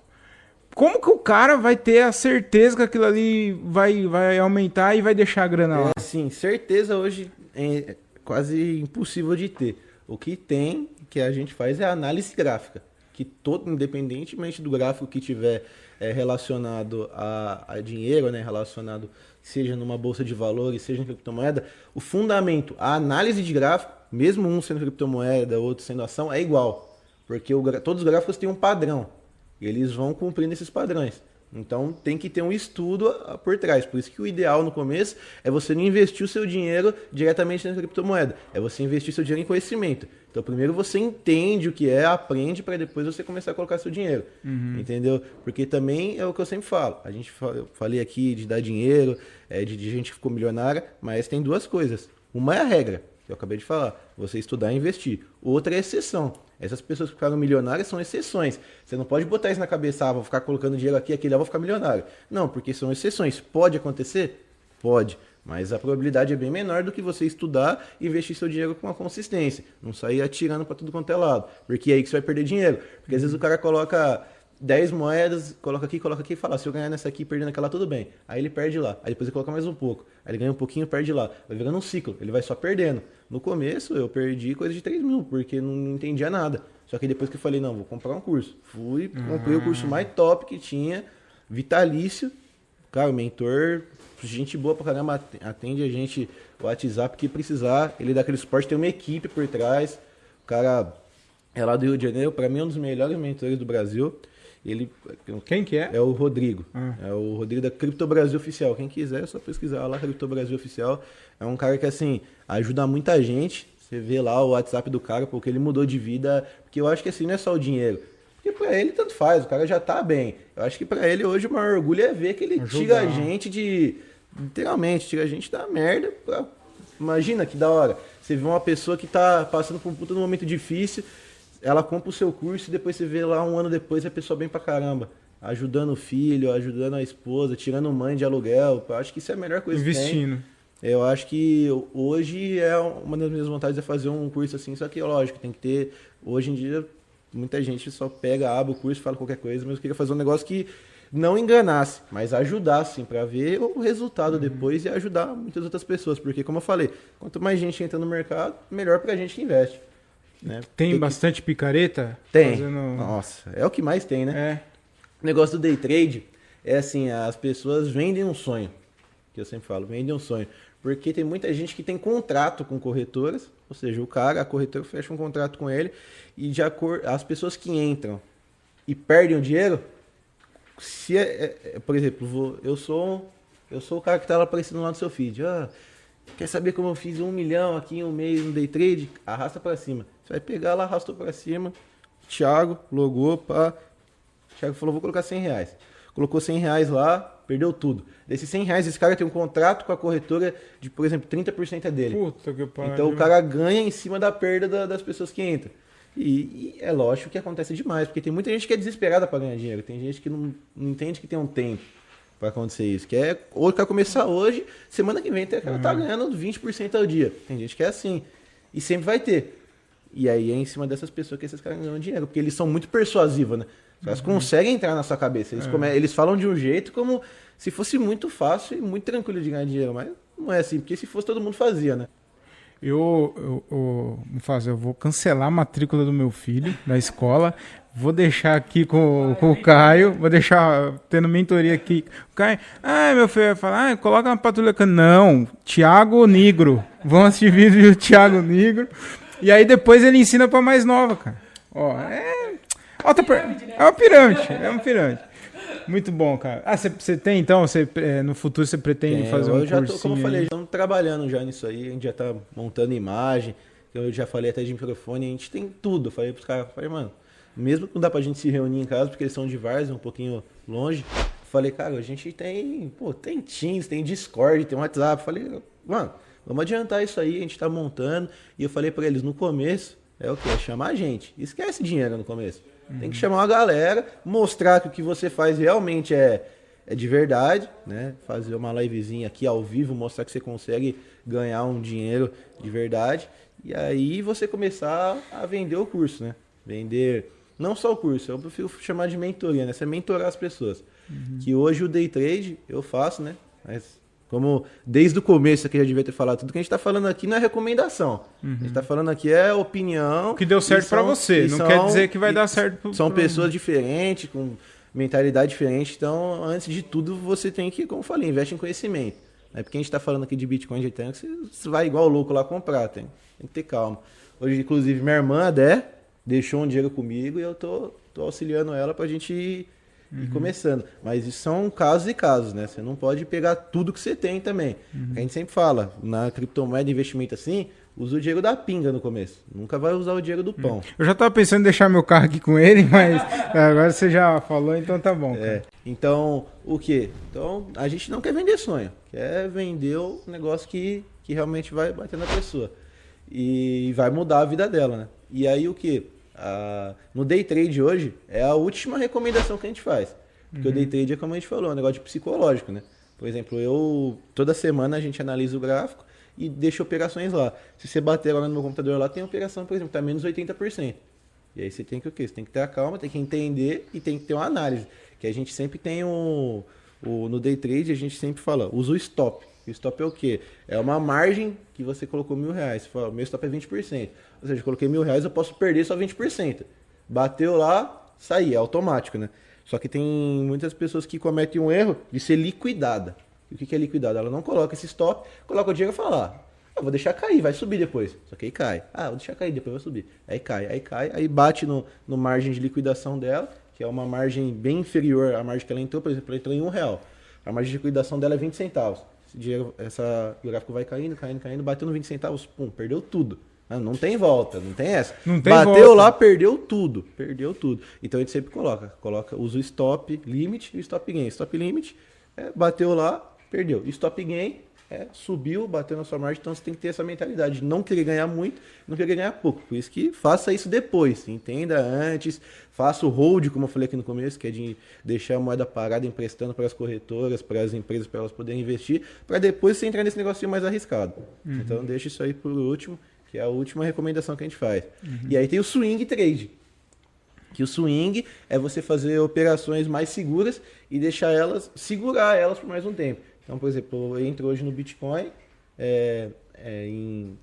como que o cara vai ter a certeza que aquilo ali vai, vai aumentar e vai deixar a grana lá? É, sim, certeza hoje é quase impossível de ter. O que tem, que a gente faz é análise gráfica. Que todo, independentemente do gráfico que tiver é, relacionado a, a, dinheiro, né, relacionado seja numa bolsa de valores, seja em criptomoeda, o fundamento, a análise de gráfico, mesmo um sendo criptomoeda, outro sendo ação, é igual. Porque o, todos os gráficos têm um padrão eles vão cumprindo esses padrões. Então tem que ter um estudo por trás. Por isso que o ideal no começo é você não investir o seu dinheiro diretamente na criptomoeda. É você investir seu dinheiro em conhecimento. Então primeiro você entende o que é, aprende para depois você começar a colocar seu dinheiro. Uhum. Entendeu? Porque também é o que eu sempre falo. A gente eu falei aqui de dar dinheiro, é, de, de gente que ficou milionária, mas tem duas coisas. Uma é a regra, que eu acabei de falar. Você estudar e investir. Outra é a exceção. Essas pessoas que ficaram milionárias são exceções. Você não pode botar isso na cabeça, ah, vou ficar colocando dinheiro aqui, aqui, lá, vou ficar milionário. Não, porque são exceções. Pode acontecer? Pode. Mas a probabilidade é bem menor do que você estudar e investir seu dinheiro com uma consistência. Não sair atirando para tudo quanto é lado. Porque é aí que você vai perder dinheiro. Porque às vezes o cara coloca 10 moedas, coloca aqui, coloca aqui e fala, se eu ganhar nessa aqui perdendo aquela, tudo bem. Aí ele perde lá. Aí depois ele coloca mais um pouco. Aí ele ganha um pouquinho, perde lá. Vai virando um ciclo. Ele vai só perdendo. No começo eu perdi coisa de 3 mil, porque não entendia nada. Só que depois que eu falei, não, vou comprar um curso. Fui, comprei o curso mais top que tinha, vitalício. Cara, o mentor, gente boa pra caramba, atende a gente o WhatsApp que precisar. Ele dá aquele suporte, tem uma equipe por trás. O cara é lá do Rio de Janeiro, pra mim é um dos melhores mentores do Brasil. Ele, Quem que é? É o Rodrigo. Ah. É o Rodrigo da Cripto Brasil Oficial. Quem quiser é só pesquisar lá, Cripto Brasil Oficial. É um cara que, assim, ajuda muita gente. Você vê lá o WhatsApp do cara, porque ele mudou de vida. Porque eu acho que, assim, não é só o dinheiro. Porque pra ele tanto faz, o cara já tá bem. Eu acho que pra ele hoje o maior orgulho é ver que ele Ajudar. tira a gente de. Literalmente, tira a gente da merda. pra- Imagina que da hora. Você vê uma pessoa que tá passando por um puta num momento difícil, ela compra o seu curso e depois você vê lá um ano depois a pessoa bem pra caramba. Ajudando o filho, ajudando a esposa, tirando mãe de aluguel. Eu acho que isso é a melhor coisa. Investindo. Eu acho que hoje é uma das minhas vontades é fazer um curso assim, só que lógico, tem que ter. Hoje em dia, muita gente só pega, abre o curso, fala qualquer coisa, mas eu queria fazer um negócio que não enganasse, mas ajudasse para ver o resultado depois e ajudar muitas outras pessoas. Porque, como eu falei, quanto mais gente entra no mercado, melhor pra gente que investe. Né? Tem que- bastante picareta? Tem. Fazendo- Nossa, é o que mais tem, né? É. O negócio do day trade é assim, as pessoas vendem um sonho. Que eu sempre falo, vendem um sonho. Porque tem muita gente que tem contrato com corretoras, ou seja, o cara, a corretora fecha um contrato com ele e de acordo, as pessoas que entram e perdem o dinheiro, se é, é- é- por exemplo, vou- eu sou eu sou o cara que tá lá aparecendo lá no seu feed. Ah, quer saber como eu fiz um milhão aqui em um mês no day trade? Arrasta para cima. Você vai pegar lá, arrastou para cima. Thiago, logou, pá, Thiago falou, vou colocar 100 reais. Colocou 100 reais lá, perdeu tudo. Desses 100 reais, esse cara tem um contrato com a corretora de, por exemplo, 30% é dele. Puta que pariu. Então o cara ganha em cima da perda da- das pessoas que entram. E, e é lógico que acontece demais, porque tem muita gente que é desesperada para ganhar dinheiro. Tem gente que não, não entende que tem um tempo para acontecer isso. Que é, ou quer começar hoje, semana que vem o cara tá ganhando 20% ao dia. Tem gente que é assim. E sempre vai ter. E aí é em cima dessas pessoas que esses caras ganham dinheiro, porque eles são muito persuasivos, né? Os caras conseguem entrar na sua cabeça. Eles, come- eles falam de um jeito como se fosse muito fácil e muito tranquilo de ganhar dinheiro, mas não é assim, porque se fosse todo mundo fazia, né? Eu, eu, eu, Mufasa, eu vou cancelar a matrícula do meu filho da escola. Vou deixar aqui com, com o Caio. Vou deixar tendo mentoria aqui. O Caio, ah, meu filho vai falar, ah, coloca uma patrulha. can-". Não, Thiago Negro. Vão assistir vídeo do Thiago Negro. E aí depois ele ensina pra mais nova, cara. Ó, é. Alta per... É uma pirâmide. É uma pirâmide. Muito bom, cara. Ah, você tem então? Cê, é, no futuro você pretende Tem, fazer um eu já tô, como eu falei, já estamos trabalhando já nisso aí, a gente já tá montando imagem, eu já falei até de microfone, a gente tem tudo. Eu falei pros caras, falei, mano, mesmo que não dá pra gente se reunir em casa, porque eles são de Várzea, um pouquinho longe, falei, cara, a gente tem, pô, tem Teams, tem Discord, tem WhatsApp. Falei, mano, vamos adiantar isso aí, a gente tá montando. E eu falei pra eles, no começo, é o quê? É chamar a gente. Esquece dinheiro no começo. Tem que chamar uma galera, mostrar que o que você faz realmente é, é de verdade, né? Fazer uma livezinha aqui ao vivo, mostrar que você consegue ganhar um dinheiro de verdade. E aí você começar a vender o curso, né? Vender não só o curso, eu prefiro chamar de mentoria, né? Você mentorar as pessoas. Que hoje o day trade eu faço, né? Mas como desde o começo que já devia ter falado, tudo que a gente está falando aqui não é recomendação. A gente está falando aqui é opinião. O que deu certo pra são- você, não são- quer dizer que vai dar certo pro- São pro- pessoas diferentes, com mentalidade diferente. Então, antes de tudo, você tem que, como eu falei, investe em conhecimento. É porque a gente está falando aqui de Bitcoin de Ethereum, que você vai igual louco lá comprar. Tem, tem que ter calma. Hoje, inclusive, minha irmã, a Dé, deixou um dinheiro comigo e eu tô, tô auxiliando ela pra gente ir, ir começando. Mas isso são casos e casos, né? Você não pode pegar tudo que você tem também. A gente sempre fala, na criptomoeda investimento assim, usa o dinheiro da pinga no começo. Nunca vai usar o dinheiro do pão. Eu já tava pensando em deixar meu carro aqui com ele, <laughs> mas agora você já falou, então tá bom. cara. É. Então, o que? Então, a gente não quer vender sonho. Quer vender o negócio que, que realmente vai bater na pessoa. E vai mudar a vida dela, né? E aí, o que? No day trade hoje, é a última recomendação que a gente faz. Porque o day trade é como a gente falou, é um negócio de psicológico, né? Por exemplo, eu... Toda semana a gente analisa o gráfico e deixa operações lá. Se você bater agora no meu computador lá, tem operação, por exemplo, tá menos 80%. E aí você tem que o quê? Você tem que ter a calma, tem que entender e tem que ter uma análise. Que a gente sempre tem um. O, no day trade a gente sempre fala, usa o stop. O stop é o quê? É uma margem que você colocou mil reais. Você fala, meu stop é 20%. Ou seja, eu coloquei mil reais, eu posso perder só 20%. Bateu lá, sair, é automático, né? Só que tem muitas pessoas que cometem um erro de ser liquidada. E o que é liquidada? Ela não coloca esse stop, coloca o dinheiro e fala, ah, vou deixar cair, vai subir depois. Só que aí cai. Ah, vou deixar cair, depois vai subir. Aí cai, aí cai, aí bate no, no margem de liquidação dela, que é uma margem bem inferior à margem que ela entrou, por exemplo, ela entrou em um real. A margem de liquidação dela é 20 centavos. Esse dinheiro, essa, o gráfico vai caindo, caindo, caindo, bateu no 20 centavos, pum, perdeu tudo. Ah, não tem volta, não tem essa. Não tem Bateu volta. lá, perdeu tudo. Perdeu tudo. Então a gente sempre coloca. Coloca, usa o stop limit e o stop gain. Stop limit, é, bateu lá, perdeu. Stop gain, é, subiu, bateu na sua margem. Então você tem que ter essa mentalidade de não querer ganhar muito, não querer ganhar pouco. Por isso que faça isso depois. Entenda antes. Faça o hold, como eu falei aqui no começo, que é de deixar a moeda parada emprestando para as corretoras, para as empresas, para elas poderem investir, para depois você entrar nesse negocinho mais arriscado. Uhum. Então deixa isso aí por último que é a última recomendação que a gente faz. Uhum. E aí tem o swing trade. Que o swing é você fazer operações mais seguras e deixar elas, segurar elas por mais um tempo. Então, por exemplo, eu entro hoje no Bitcoin, é, é, em,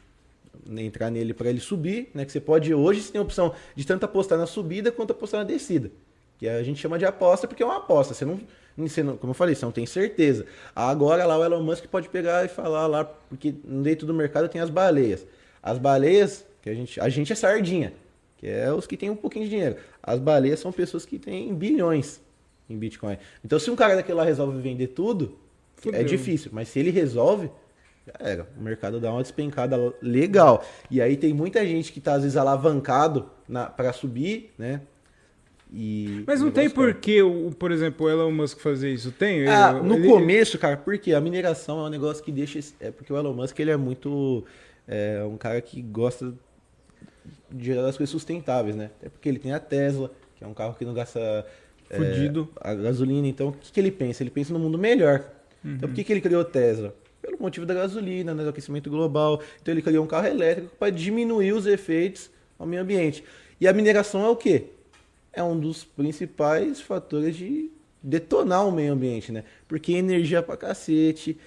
entrar nele para ele subir, né? Que você pode, hoje você tem a opção de tanto apostar na subida quanto apostar na descida. Que a gente chama de aposta porque é uma aposta. Você não, você não, como eu falei, você não tem certeza. Agora lá o Elon Musk pode pegar e falar lá, porque dentro do mercado tem as baleias. As baleias, que a gente, a gente é sardinha, que é os que têm um pouquinho de dinheiro. As baleias são pessoas que têm bilhões em Bitcoin. Então, se um cara daquele lá resolve vender tudo, Fudeu. é difícil. Mas se ele resolve, já era. O mercado dá uma despencada legal. E aí tem muita gente que está, às vezes, alavancado para subir, né? E Mas não tem por que, por exemplo, o Elon Musk fazer isso? Tem? Ah, no ele... começo, cara, porque a mineração é um negócio que deixa. É porque o Elon Musk ele é muito é um cara que gosta de gerar as coisas sustentáveis, né? Até porque ele tem a Tesla, que é um carro que não gasta é, a gasolina. Então, o que, que, ele pensa? Ele pensa no mundo melhor. Uhum. Então, por que, que ele criou a Tesla? Pelo motivo da gasolina, né, do aquecimento global. Então, ele criou um carro elétrico para diminuir os efeitos ao meio ambiente. E a mineração é o quê? É um dos principais fatores de detonar o meio ambiente, né? Porque energia pra cacete,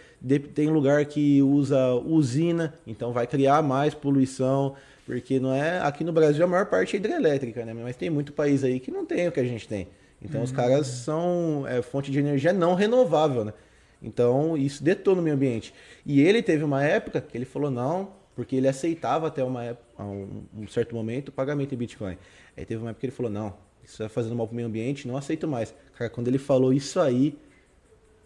tem lugar que usa usina, então vai criar mais poluição, porque não é aqui no Brasil a maior parte é hidrelétrica, né? Mas tem muito país aí que não tem o que a gente tem. Então uhum. os caras são é, fonte de energia não renovável, né? Então isso detona o meio ambiente. E ele teve uma época que ele falou não, porque ele aceitava até uma época, um, um certo momento o pagamento em Bitcoin. Aí teve uma época que ele falou não, isso vai fazendo mal pro meio ambiente, não aceito mais. Cara, quando ele falou isso aí,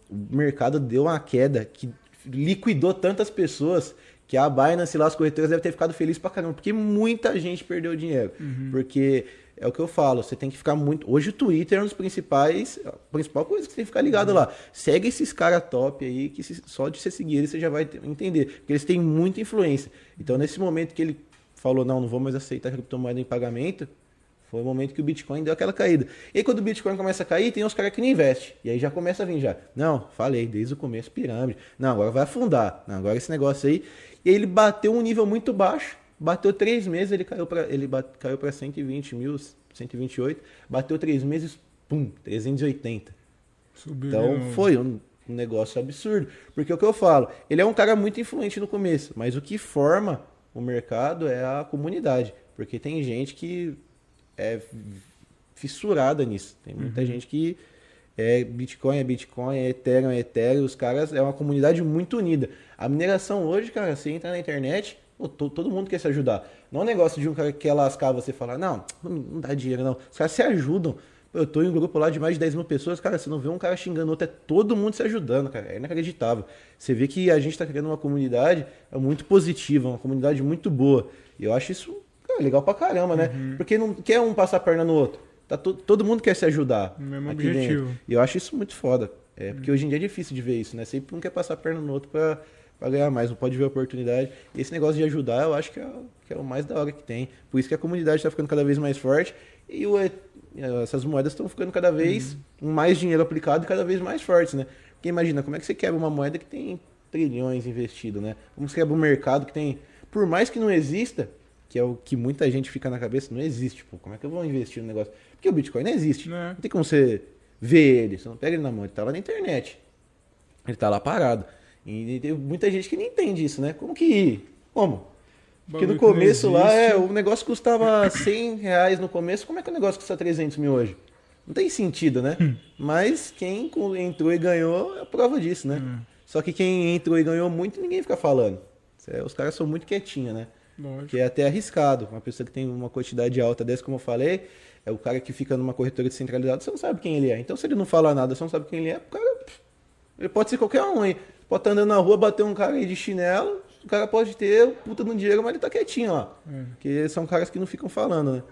o mercado deu uma queda que liquidou tantas pessoas que a Binance lá, as corretoras devem ter ficado felizes pra caramba, porque muita gente perdeu dinheiro. Uhum. Porque é o que eu falo, você tem que ficar muito. Hoje o Twitter é um dos principais. A principal coisa que você tem que ficar ligado uhum. lá. Segue esses caras top aí, que se, só de você seguir eles você já vai entender. Porque eles têm muita influência. Então, nesse momento que ele falou, não, não vou mais aceitar criptomoeda em pagamento, foi o momento que o Bitcoin deu aquela caída. E aí, quando o Bitcoin começa a cair, tem uns caras que não investem. E aí já começa a vir já. Não, falei, desde o começo, pirâmide. Não, agora vai afundar. Não, agora esse negócio aí. E aí ele bateu um nível muito baixo. Bateu três meses, ele caiu para ele bate, caiu para 120 mil, 128. Bateu três meses, pum, 380. Subiu. Então foi um, um negócio absurdo. Porque é o que eu falo, ele é um cara muito influente no começo, mas o que forma o mercado é a comunidade. Porque tem gente que é fissurada nisso. Tem muita uhum. gente que é Bitcoin, é Bitcoin, é Ethereum, é Ethereum. Os caras é uma comunidade muito unida. A mineração hoje, cara, você entra na internet, pô, todo mundo quer se ajudar. Não é um negócio de um cara que quer lascar você falar, não, não dá dinheiro, não. Os caras se ajudam. Eu tô em um grupo lá de mais de 10 mil pessoas, cara, você não vê um cara xingando outro, é todo mundo se ajudando, cara. É inacreditável. Você vê que a gente tá criando uma comunidade muito positiva, uma comunidade muito boa. E eu acho isso é legal pra caramba, né? Uhum. Porque não quer um passar a perna no outro. Tá to, todo mundo quer se ajudar. O mesmo objetivo. Dentro. E eu acho isso muito foda. É, porque hoje em dia é difícil de ver isso, né? Sempre um quer passar a perna no outro pra, pra ganhar mais, não pode ver a oportunidade. E esse negócio de ajudar, eu acho que é, que é o mais da hora que tem. Por isso que a comunidade tá ficando cada vez mais forte e o, essas moedas estão ficando cada vez uhum. mais dinheiro aplicado e cada vez mais fortes, né? Porque imagina, como é que você quebra uma moeda que tem trilhões investido, né? Como você quebra um mercado que tem. Por mais que não exista, que é o que muita gente fica na cabeça, não existe. Como é que eu vou investir no negócio? Porque o Bitcoin não existe. Não é. Não tem como você ver ele. Você não pega ele na mão, ele tá lá na internet. Ele tá lá parado. E tem muita gente que não entende isso, né? Como que. Como? Porque no começo lá, é, o negócio custava 100 reais no começo, como é que o negócio custa 300 mil hoje? Não tem sentido, né? Hum. Mas quem entrou e ganhou é a prova disso, né? Hum. Só que quem entrou e ganhou muito, ninguém fica falando. Os caras são muito quietinhos, né? Lógico. Que é até arriscado. Uma pessoa que tem uma quantidade alta dessa, como eu falei, é o cara que fica numa corretora descentralizada, você não sabe quem ele é. Então, se ele não fala nada, você não sabe quem ele é, o cara. Ele pode ser qualquer um aí. Pode estar andando na rua, bater um cara aí de chinelo, o cara pode ter puta no dinheiro, mas ele tá quietinho lá. É. Porque são caras que não ficam falando, né?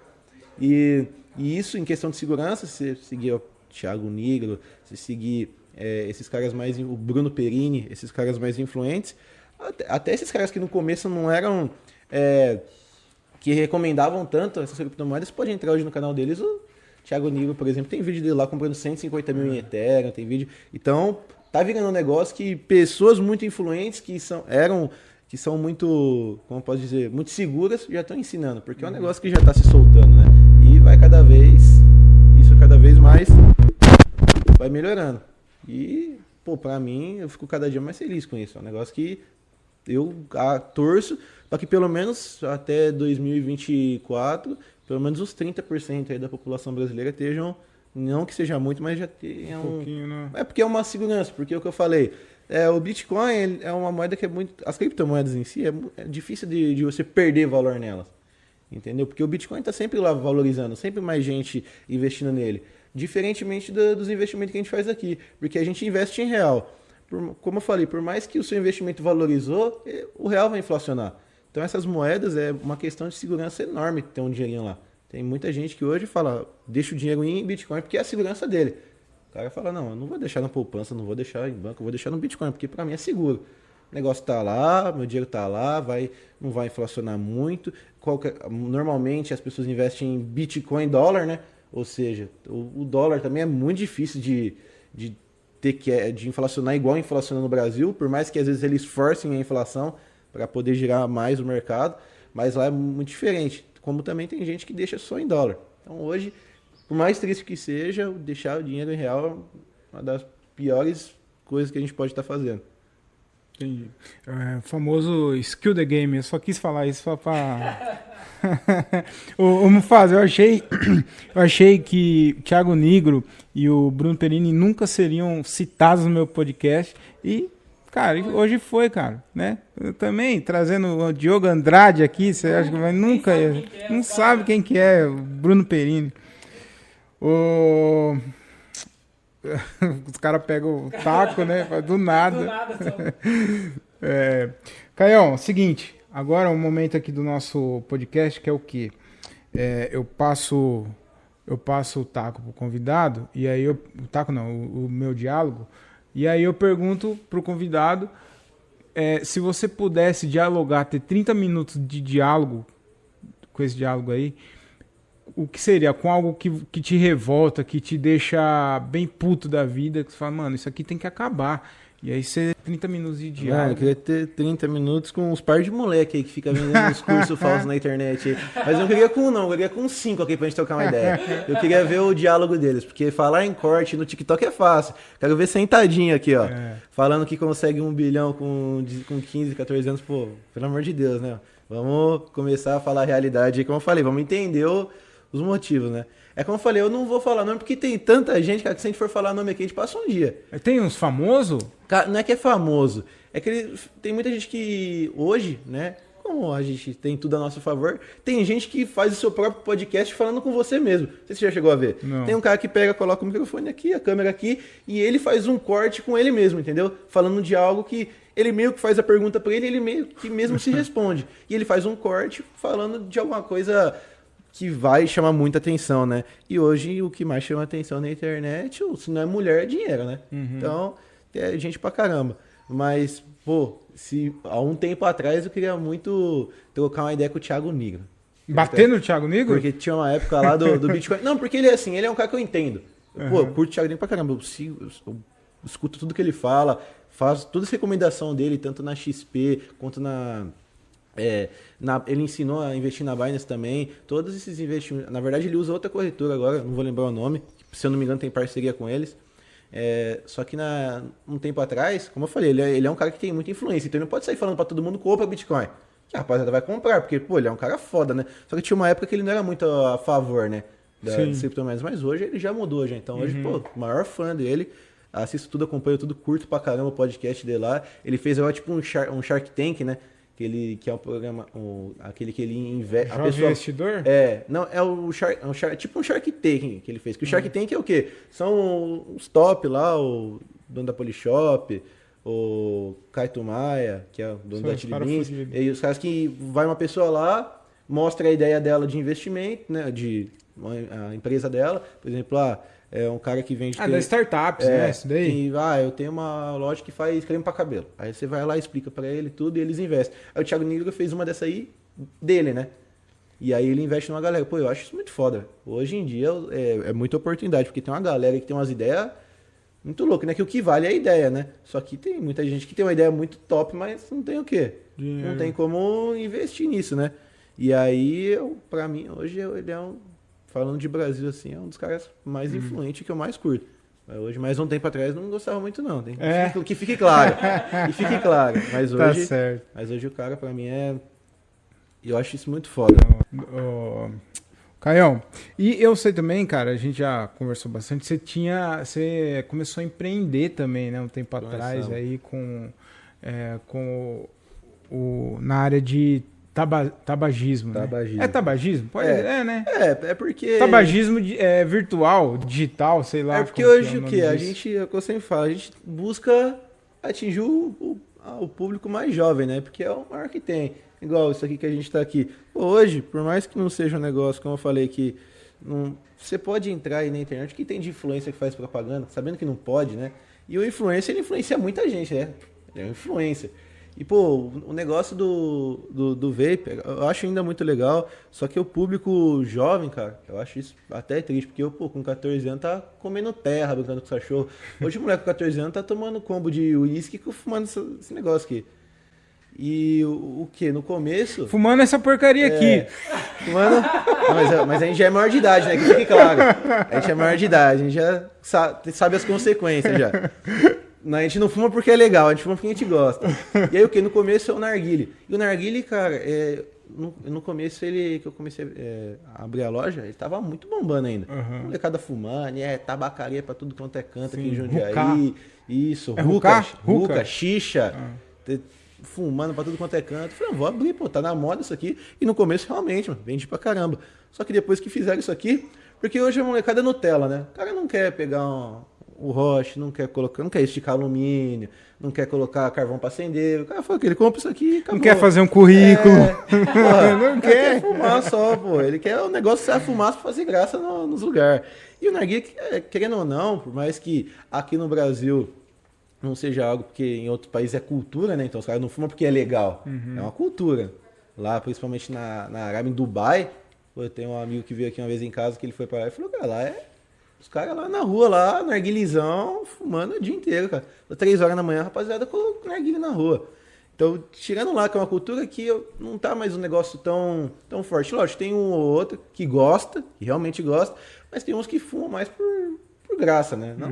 E, e isso, em questão de segurança, se você seguir o Thiago Negro, se seguir é, esses caras mais. O Bruno Perini, esses caras mais influentes, até, até esses caras que no começo não eram. é, que recomendavam tanto essas criptomoedas, pode entrar hoje no canal deles. O Thiago Negro, por exemplo, tem vídeo dele lá comprando 150 mil em Ethereum, tem vídeo. Então, tá virando um negócio que pessoas muito influentes, que são, eram, que são muito, como posso dizer, muito seguras, já estão ensinando, porque é um negócio que já está se soltando, né? E vai cada vez, isso cada vez mais vai melhorando. E, pô, pra mim, eu fico cada dia mais feliz com isso. É um negócio que eu ah, torço para que pelo menos até 2024, pelo menos os 30% aí da população brasileira estejam, não que seja muito, mas já tenham. Um pouquinho, né? É porque é uma segurança, porque é o que eu falei. É, o Bitcoin é uma moeda que é muito. As criptomoedas em si é, é difícil de, de você perder valor nelas. Entendeu? Porque o Bitcoin está sempre lá valorizando, sempre mais gente investindo nele. Diferentemente do- dos investimentos que a gente faz aqui. Porque a gente investe em real. Por- como eu falei, por mais que o seu investimento valorizou, o real vai inflacionar. Então essas moedas é uma questão de segurança enorme ter um dinheirinho lá. Tem muita gente que hoje fala, deixa o dinheiro em Bitcoin porque é a segurança dele. O cara fala, não, eu não vou deixar na poupança, não vou deixar em banco, eu vou deixar no Bitcoin, porque para mim é seguro. O negócio tá lá, meu dinheiro tá lá, vai, não vai inflacionar muito. Qualquer- normalmente as pessoas investem em Bitcoin dólar, né? Ou seja, o, o dólar também é muito difícil de, de ter que de inflacionar igual inflaciona no Brasil, por mais que às vezes eles forcem a inflação para poder girar mais o mercado, mas lá é muito diferente. Como também tem gente que deixa só em dólar. Então hoje, por mais triste que seja, deixar o dinheiro em real é uma das piores coisas que a gente pode estar fazendo. Entendi. É, famoso skill the game. Eu só quis falar isso só pra. <laughs> ô, ô Mufasa, eu achei, <coughs> eu achei que Thiago Negro e o Bruno Perini nunca seriam citados no meu podcast. E, cara, hoje foi, cara. Né? Eu também, trazendo o Diogo Andrade aqui, você acha que vai nunca. sabe é, não o sabe quem que é, o Bruno Perini. O. <laughs> Os caras pegam o taco, né? Do nada. Do nada, só. <laughs> É, Caião, seguinte, agora é um momento aqui do nosso podcast que é o quê? É, eu passo eu passo o taco pro convidado e aí eu o taco não, o, o meu diálogo e aí eu pergunto pro convidado é, se você pudesse dialogar, ter 30 minutos de diálogo com esse diálogo aí, o que seria? Com algo que, que te revolta, que te deixa bem puto da vida, que você fala, mano, isso aqui tem que acabar. E aí você 30 minutos de Mano, eu queria ter 30 minutos com uns par de moleque aí que fica vendendo uns <laughs> cursos falsos na internet aí. Mas eu não queria com um, não, eu queria com cinco aqui pra gente trocar uma ideia. Eu queria ver o diálogo deles, porque falar em corte no TikTok é fácil. Quero ver sentadinho aqui, ó. É. Falando que consegue um bilhão com, com 15, 14 anos, pô, pelo amor de Deus, né? Vamos começar a falar a realidade aí, como eu falei, vamos entender os motivos, né? É como eu falei, eu não vou falar nome porque tem tanta gente, cara, que se a gente for falar nome aqui, a gente passa um dia. Tem uns famosos? Não é que é famoso. É que ele- tem muita gente que hoje, né? Como a gente tem tudo a nosso favor, tem gente que faz o seu próprio podcast falando com você mesmo. Não sei se você já chegou a ver. Não. Tem um cara que pega, coloca o microfone aqui, a câmera aqui, e ele faz um corte com ele mesmo, entendeu? Falando de algo que ele meio que faz a pergunta pra ele, ele meio que mesmo se <laughs> responde. E ele faz um corte falando de alguma coisa que vai chamar muita atenção, né? E hoje o que mais chama atenção na internet, se não é mulher, é dinheiro, né? Então, é gente pra caramba. Mas, pô, se há um tempo atrás eu queria muito trocar uma ideia com o Thiago Negro. Bater no Thiago Negro? Porque tinha uma época lá do, do <laughs> Bitcoin. Não, porque ele é assim, ele é um cara que eu entendo. Pô, eu curto o Thiago Negro pra caramba. Eu, sigo, eu, eu escuto tudo que ele fala, faço todas as recomendações dele, tanto na XP quanto na, É, na- ele ensinou a investir na Binance também. Todos esses investimentos. Na verdade, ele usa outra corretora agora, não vou lembrar o nome. Se eu não me engano, tem parceria com eles. É, só que na, um tempo atrás, como eu falei, ele é, ele é um cara que tem muita influência. Então ele não pode sair falando pra todo mundo compra Bitcoin. Que a rapaziada vai comprar, porque, pô, ele é um cara foda, né? Só que tinha uma época que ele não era muito a favor, né? Da, criptomoedas, mas hoje ele já mudou já. Então hoje, pô, maior fã dele. Assisto tudo, acompanho tudo, curto pra caramba o podcast dele lá. Ele fez agora tipo um Shark, um Shark Tank, né? Que, ele, que é um programa, um, aquele que ele investe. Jovem investidor? É, não, é o Shark, é um Shark- tipo um Shark Tank que ele fez. Que o Shark Tank é o quê? São os top lá, o dono da Polishop, o Kaito Maia, que é o dono São da Chili Beans. E os caras que vai uma pessoa lá, mostra a ideia dela de investimento, né? De a empresa dela. Por exemplo, ah, é um cara que vende. Ah, das startups, é, né? Isso daí. que, ah, eu tenho uma loja que faz creme pra cabelo. Aí você vai lá, explica pra ele tudo e eles investem. Aí o Thiago Negro fez uma dessa aí dele, né? E aí ele investe numa galera. Pô, eu acho isso muito foda. Hoje em dia é, é muita oportunidade, porque tem uma galera que tem umas ideias muito loucas, né? Que o que vale é a ideia, né? Só que tem muita gente que tem uma ideia muito top, mas não tem o quê? Dinheiro. Não tem como investir nisso, né? E aí, pra mim, hoje ele é um. Falando de Brasil, assim, é um dos caras mais Uhum. influentes que eu mais curto. Hoje, mais um tempo atrás, não gostava muito, não. Tem, É. que, que fique claro. <laughs> que fique claro. Mas Tá hoje, certo. mas hoje o cara, pra mim, é. Eu acho isso muito foda. Ô, Caião, e eu sei também, cara, a gente já conversou bastante, você tinha, você começou a empreender também, né, um tempo Começamos. atrás aí com, é, com o, o- na área de taba, tabagismo, né? Tabagismo. É tabagismo? Pode, É. é, né? É, é porque. Tabagismo de- é, virtual, digital, sei lá. É porque como hoje é o nome que? A gente, é o que eu sempre falo, a gente busca atingir o, o, o público mais jovem, né? Porque é o maior que tem. Igual isso aqui que a gente tá aqui. Hoje, por mais que não seja um negócio, como eu falei, que não, você pode entrar aí na internet, que tem de influência que faz propaganda, sabendo que não pode, né? E o influencer, ele influencia muita gente, né? Ele é um influencer. E, pô, o negócio do, do, do vape, eu acho ainda muito legal, só que o público jovem, cara, eu acho isso até triste, porque eu, pô, com 14 anos tá comendo terra, brincando com os cachorros. Hoje o moleque com 14 anos tá tomando combo de uísque e fumando esse, negócio aqui. E o, o que? No começo... Fumando essa porcaria É. aqui. Mano, não, mas, é- mas a gente já é maior de idade, né? Que fique claro. A gente é maior de idade, a gente já sa- sabe as consequências já. Não, A gente não fuma porque é legal, a gente fuma porque a gente gosta. <laughs> E aí o que? No começo é o narguile. E o narguile, cara, é, no, no começo ele, que eu comecei é, a abrir a loja, ele tava muito bombando ainda. Uhum. Molecada fumando, é tabacaria pra tudo quanto é canto aqui Sim, em Jundiaí. Isso, É ruca, ruca, xixa. Ah. te- Fumando pra tudo quanto é canto. Falei, vou abrir, pô, tá na moda isso aqui. E no começo, realmente, mano, vende pra caramba. Só que depois que fizeram isso aqui, porque hoje a molecada é Nutella, né? O cara não quer pegar um, o roche, não quer colocar, não quer esticar alumínio, não quer colocar carvão pra acender. O cara fala que ele compra isso aqui acabou. Não quer fazer um currículo. É, <laughs> porra, Não cara quer. fumar só, pô. Ele quer o negócio que sai a fumaça pra fazer graça no- nos lugares. E o narguilé, é, querendo ou não, por mais que aqui no Brasil não seja algo porque em outros países é cultura, né? Então os caras não fumam porque é legal. Uhum. É uma cultura. Lá, principalmente na, na Arábia, em Dubai, eu tenho um amigo que veio aqui uma vez em casa que ele foi pra lá e falou, cara, lá é. Os caras lá na rua, lá, narguilizão, fumando o dia inteiro, cara. Três horas da manhã, rapaziada colocou narguilha na rua. Então, tirando lá, que é uma cultura que não tá mais um negócio tão, tão forte. Lógico, tem um ou outro que gosta, que realmente gosta, mas tem uns que fumam mais por, por graça, né? Não,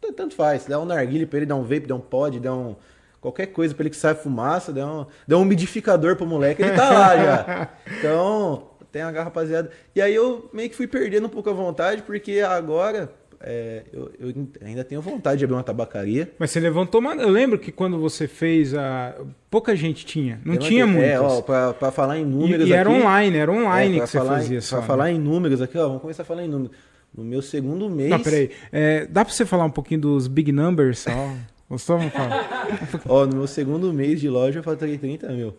t- tanto faz. Dá um narguilha pra ele, dá um vape, dá um pod, dá um... Qualquer coisa pra ele que sai fumaça, dá um, dá um umidificador pro moleque, ele tá lá já. <laughs> Então, tem a rapaziada. E aí eu meio que fui perdendo um pouco a vontade, porque agora é, eu, eu ainda tenho vontade de abrir uma tabacaria. Mas você levantou uma. Eu lembro que quando você fez a. Pouca gente tinha. Não tinha muitas. É, ó, pra, pra falar em e, números e era aqui- online, era online É, pra que você falar fazia Pra só. né? falar em números aqui, ó, vamos começar a falar em números. No meu segundo mês. Não, peraí. É, dá pra você falar um pouquinho dos big numbers só? <laughs> Gostou? Vamos falar. Ó, no meu segundo mês de loja eu faturei 30 mil.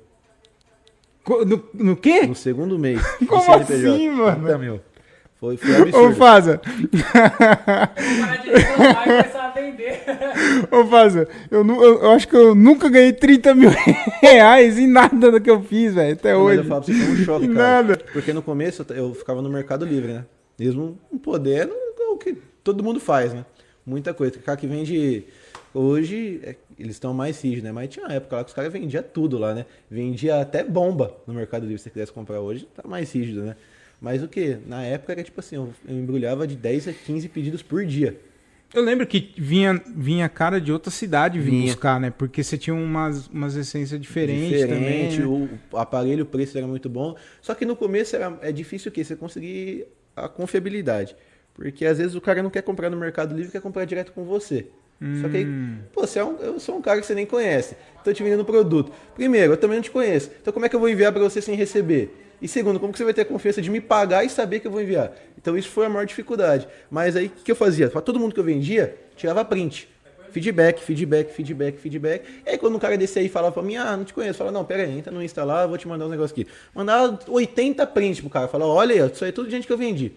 No, no quê? No segundo mês. <laughs> Como CNPJ, assim, mano? 30 mil. Foi, foi Ô, absurdo. Faza. Parar de reclamar e começar a vender. Ô, Faza. Eu, eu, eu acho que eu nunca ganhei 30 mil <laughs> reais em nada do que eu fiz, velho. Até Mas hoje. eu falo pra você, foi um choque, cara. Nada. Porque no começo eu- ficava no Mercado Livre, né? Mesmo não podendo, é o que todo mundo faz, né? Muita coisa. O cara que vende Hoje é, eles estão mais rígidos, né? Mas tinha uma época lá que os caras vendiam tudo lá, né? Vendia até bomba no Mercado Livre, se você quisesse comprar hoje, tá mais rígido, né? Mas o que? Na época era tipo assim, eu embrulhava de 10 a 15 pedidos por dia. Eu lembro que vinha, vinha cara de outra cidade vir Vinha. buscar, né? Porque você tinha umas, umas essências diferentes também. Diferente, né? o aparelho, o preço era muito bom. Só que no começo era, é difícil o quê? Você conseguir a confiabilidade. Porque às vezes o cara não quer comprar no Mercado Livre, quer comprar direto com você. Só que aí, Hum. pô, você é um, eu sou um cara que você nem conhece. Tô te vendendo produto. Primeiro, eu também não te conheço. Então como é que eu vou enviar para você sem receber? E segundo, como que você vai ter a confiança de me pagar e saber que eu vou enviar? Então isso foi a maior dificuldade. Mas aí o que, que eu fazia? Para todo mundo que eu vendia, tirava print. Feedback, feedback, feedback, feedback. E aí quando o cara desse aí e falava pra mim, ah, não te conheço. Fala, não, pera aí, entra no Insta lá, vou te mandar um negócio aqui. Mandava 80 prints pro cara. Fala, olha aí, isso aí é tudo gente que eu vendi.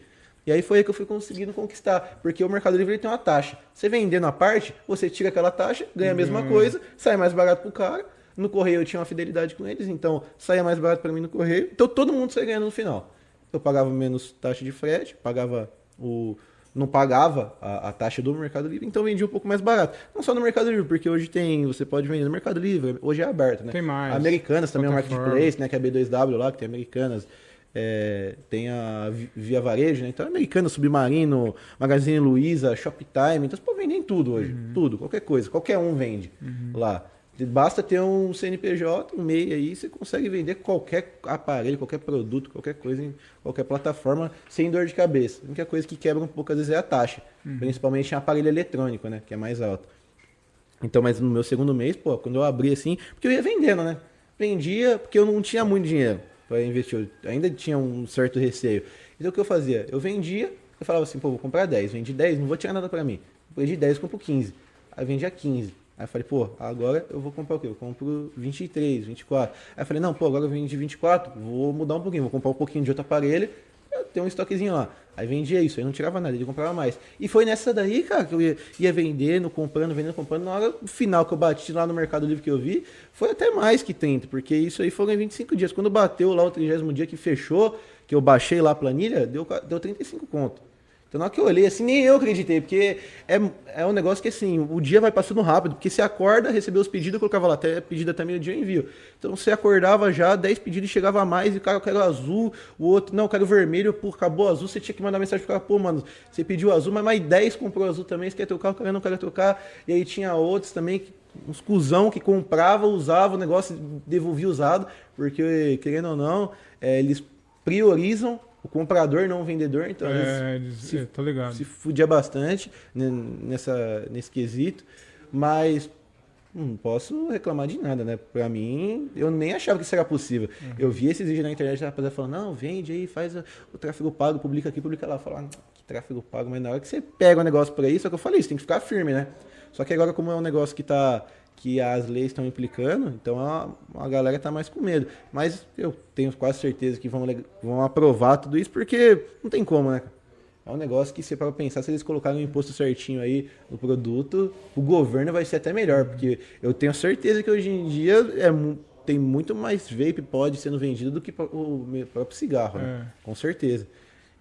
E aí foi aí que eu fui conseguindo conquistar. Porque o Mercado Livre tem uma taxa. Você vendendo a parte, você tira aquela taxa, ganha a mesma coisa, sai mais barato pro cara. No correio eu tinha uma fidelidade com eles, então saía mais barato pra mim no correio. Então todo mundo saía ganhando no final. Eu pagava menos taxa de frete, pagava o. Não pagava a, a taxa do Mercado Livre, então vendia um pouco mais barato. Não só no Mercado Livre, porque hoje tem. Você pode vender no Mercado Livre, hoje é aberto, né? Tem mais. Americanas também é um marketplace, né? Que é a B2W lá, que tem Americanas. É, tem a Vi- Via Varejo, né? Então, Americana, Submarino, Magazine Luiza, Shoptime. Então, você pode vender em tudo hoje. Uhum. Tudo, qualquer coisa. Qualquer um vende lá. Basta ter um CNPJ, um MEI aí, você consegue vender qualquer aparelho, qualquer produto, qualquer coisa em qualquer plataforma sem dor de cabeça. A única coisa que quebra um pouco às vezes é a taxa. Uhum. Principalmente em aparelho eletrônico, né? Que é mais alto. Então, mas no meu segundo mês, pô, quando eu abri assim, porque eu ia vendendo, né? Vendia porque eu não tinha muito dinheiro para investir, eu ainda tinha um certo receio. Então o que eu fazia? Eu vendia, eu falava assim, pô, vou comprar 10, vendi 10, não vou tirar nada para mim. Depois de 10, eu compro 15. Aí vendia 15. Aí eu falei, pô, agora eu vou comprar o quê? Eu compro 23, 24. Aí eu falei, não, pô, agora eu vendi 24, vou mudar um pouquinho, vou comprar um pouquinho de outro aparelho, eu tenho um estoquezinho lá. Aí vendia isso, aí não tirava nada, ele comprava mais. E foi nessa daí, cara, que eu ia, ia vendendo, comprando, vendendo, comprando. Na hora final que eu bati lá no Mercado Livre que eu vi, foi até mais que 30, porque isso aí foram em 25 dias. Quando bateu lá o 30 dia que fechou, que eu baixei lá a planilha, deu, deu 35 conto. Então na hora que eu olhei, assim, nem eu acreditei, porque é, é um negócio que assim, o dia vai passando rápido, porque você acorda, recebeu os pedidos, eu colocava lá, até pedido até meio dia eu envio. Então você acordava já, 10 pedidos chegava a mais, e o cara, eu quero azul, o outro, não, eu quero vermelho, pô, acabou azul, você tinha que mandar mensagem pro cara, pô, mano, você pediu azul, mas mais 10 comprou azul também, você quer trocar, o cara não quer trocar. E aí tinha outros também, que- uns cuzão que comprava, usava o negócio, devolvia usado, porque, querendo ou não, é, eles priorizam o comprador, não o vendedor, então É, eles- se- é, tô ligado. se fudia bastante né, nessa, nesse quesito, mas não posso reclamar de nada, né? Pra mim, eu nem achava que isso era possível. Eu vi esses vídeos na internet, a rapaziada falando, não, vende aí, faz o tráfego pago, publica aqui, publica lá. Falar, que tráfego pago, mas na hora que você pega o negócio por aí, só que eu falei, isso tem que ficar firme, né? Só que agora, como é um negócio que tá que as leis estão implicando, então a, a galera tá mais com medo. Mas eu tenho quase certeza que vão, vão aprovar tudo isso, porque não tem como, né? É um negócio que, se para pensar, se eles colocarem o imposto certinho aí no produto, o governo vai ser até melhor, porque eu tenho certeza que hoje em dia é, tem muito mais vape pod sendo vendido do que o próprio cigarro, né? Com certeza.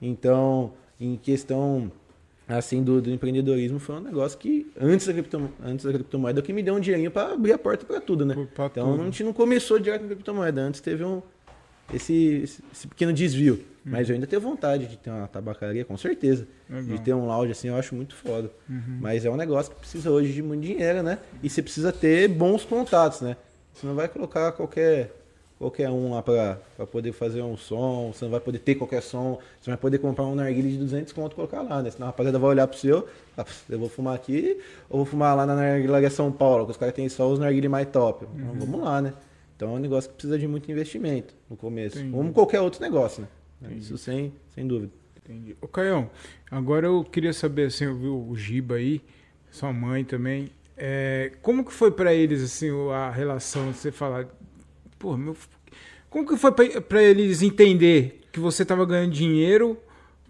Então, em questão assim do, do empreendedorismo, foi um negócio que antes da, cripto, antes da criptomoeda que me deu um dinheirinho para abrir a porta para tudo, né? Pra então tudo. a gente não começou direto com criptomoeda, antes teve um esse, esse, pequeno desvio. Mas eu ainda tenho vontade de ter uma tabacaria, com certeza. Legal. De ter um lounge assim, eu acho muito foda. Mas é um negócio que precisa hoje de muito dinheiro, né? E você precisa ter bons contatos, né? Você não vai colocar qualquer, qualquer um lá pra, pra poder fazer um som, você não vai poder ter qualquer som, você vai poder comprar um narguilé de 200 conto e colocar lá, né? Senão a rapaziada vai olhar pro seu, ah, eu vou fumar aqui ou vou fumar lá na narguilharia São Paulo, que os caras têm só os narguilé mais top. Então, vamos lá, né? Então é um negócio que precisa de muito investimento no começo. Entendi. Como qualquer outro negócio, né? Isso sem, sem dúvida. Entendi. Ô, Caião, agora eu queria saber, assim, eu vi o Giba aí, sua mãe também. é, como que foi pra eles, assim, a relação, você falar, pô, meu... Como que foi pra eles entender que você tava ganhando dinheiro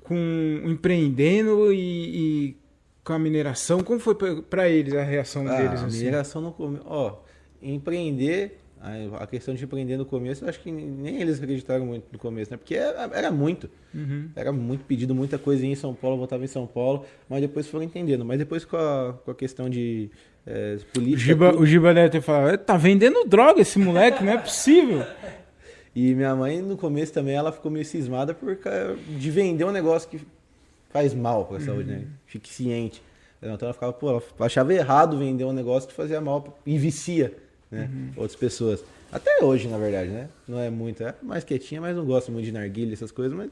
com empreendendo e, e com a mineração? Como foi pra eles a reação Ah, deles, a assim? mineração no começo. Ó, empreender, A questão de empreender no começo, eu acho que nem eles acreditaram muito no começo, né? Porque era, era muito. Era muito pedido, muita coisinha em São Paulo, eu voltava em São Paulo, mas depois foram entendendo. Mas depois com a, com a questão de é, O política. Giba, tudo- o Giba deve ter falado, tá vendendo droga esse moleque, não é possível. <laughs> E minha mãe, no começo também, ela ficou meio cismada por de vender um negócio que faz mal pra saúde, né? Fique ciente. Então ela ficava, pô, ela achava errado vender um negócio que fazia mal e vicia, né? Outras pessoas. Até hoje, na verdade, né? Não é muito, é mais quietinha, mas não gosto muito de narguilha, essas coisas, mas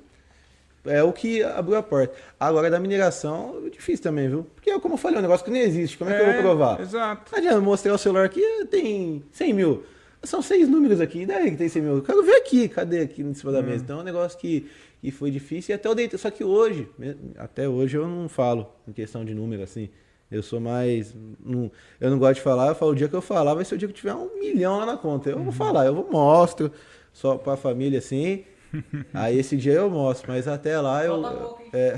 é o que abriu a porta. Agora, da mineração, é difícil também, viu? Porque, como eu falei, é um negócio que não existe. Como é, que eu vou provar? Exato. Não adianta mostrar o celular aqui, tem 100 mil. São seis números aqui, daí que tem 100 mil. Eu quero ver aqui, cadê aqui em cima da mesa? Então é um negócio que, que foi difícil e até eu deitei. Só que hoje, até hoje eu não falo em questão de número, assim. Eu sou mais. não- eu não gosto de falar, eu falo o dia que eu falar, vai ser o dia que tiver um milhão lá na conta. Eu vou falar, eu vou mostro, só pra família assim. <laughs> Aí esse dia eu mostro, mas até lá eu. Falta pouco, é,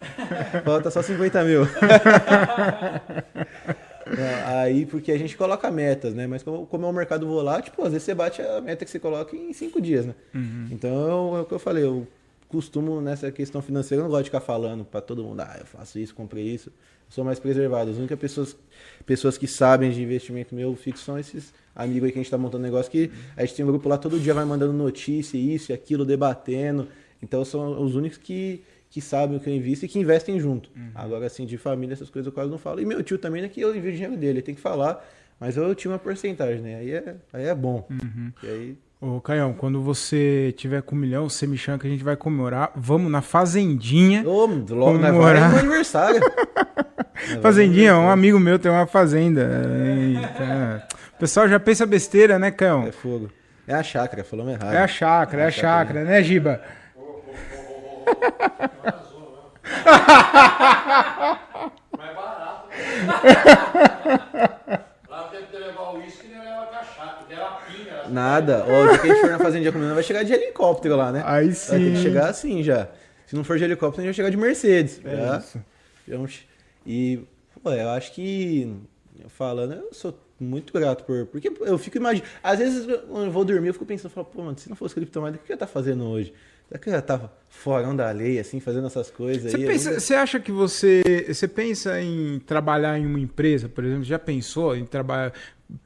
<laughs> Falta só 50 mil. <laughs> Aí, porque a gente coloca metas, né? Mas como, como é um mercado volátil, pô, às vezes você bate a meta que você coloca em cinco dias, né? Então, é o que eu falei, eu costumo, nessa questão financeira, eu não gosto de ficar falando pra todo mundo, ah, eu faço isso, comprei isso. Eu sou mais preservado. As únicas pessoas, pessoas que sabem de investimento meu fixo são esses amigos aí que a gente tá montando negócio, que a gente tem um grupo lá, todo dia vai mandando notícia, isso e aquilo, debatendo. Então, são os únicos que, que sabem o que eu invisto e que investem junto. Agora, assim, de família, essas coisas eu quase não falo. E meu tio também, né, que eu envio o dinheiro dele, ele tem que falar, mas eu tinha uma porcentagem, né? Aí é, aí é bom. E aí, Ô, Caião, quando você tiver com um milhão, você me chama que a gente vai comemorar. Vamos na Fazendinha. ô, logo na Comemorar. vai no aniversário. <laughs> Fazendinha, um amigo meu tem uma fazenda. Eita. O pessoal já pensa besteira, né, Caião? É fogo. É a chácara, falamos errado. É a chácara, é a chácara, né, Giba? <laughs> Mais barato. Lá teve que levar o uísque e nem leva cachaça, porque era pinga. era- Nada. Ó, o dia que a gente for na fazendinha comendo, vai chegar de helicóptero lá, né? Aí Vai ter que sim. chegar assim já. Se não for de helicóptero, a gente vai chegar de Mercedes. É já. isso. Vamos- E, pô, eu acho que, falando, eu sou muito grato por. Porque eu fico imaginando. Às vezes, quando eu vou dormir, eu fico pensando, falo, pô, mano, se não fosse criptomoeda, o que eu ia estar fazendo hoje? Será que eu já tava fora da lei, assim, fazendo essas coisas Você, aí? pensa- ainda? você acha que você, você pensa em trabalhar em uma empresa, por exemplo? Já pensou em trabalhar,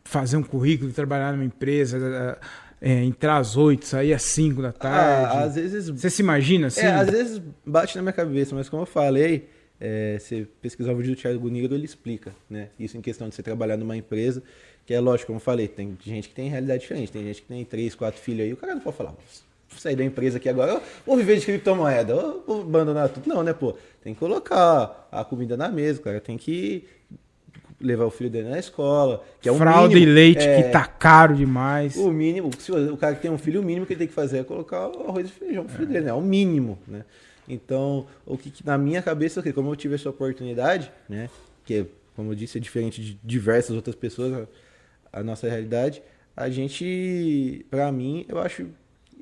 fazer um currículo, trabalhar numa empresa, é, entrar às oito, sair às cinco da tarde? Ah, às vezes Você se imagina assim? É, às vezes bate na minha cabeça, mas como eu falei, é, você pesquisar o vídeo do Thiago Negro, ele explica, né? Isso em questão de você trabalhar numa empresa, que é lógico, como eu falei, tem gente que tem realidade diferente, tem gente que tem três, quatro filhos aí, o cara não pode falar, vou sair da empresa aqui agora, eu vou viver de criptomoeda, eu vou abandonar tudo. Não, né, pô? Tem que colocar a comida na mesa, o cara tem que levar o filho dele na escola, que é o Fralda mínimo. e leite É, que tá caro demais. o mínimo, se o cara que tem um filho, o mínimo que ele tem que fazer é colocar o arroz e feijão pro filho dele, né? É o mínimo, né? Então, o que, que na minha cabeça, como eu tive essa oportunidade, né? Que, como eu disse, é diferente de diversas outras pessoas, a, a nossa realidade, a gente, pra mim, eu acho.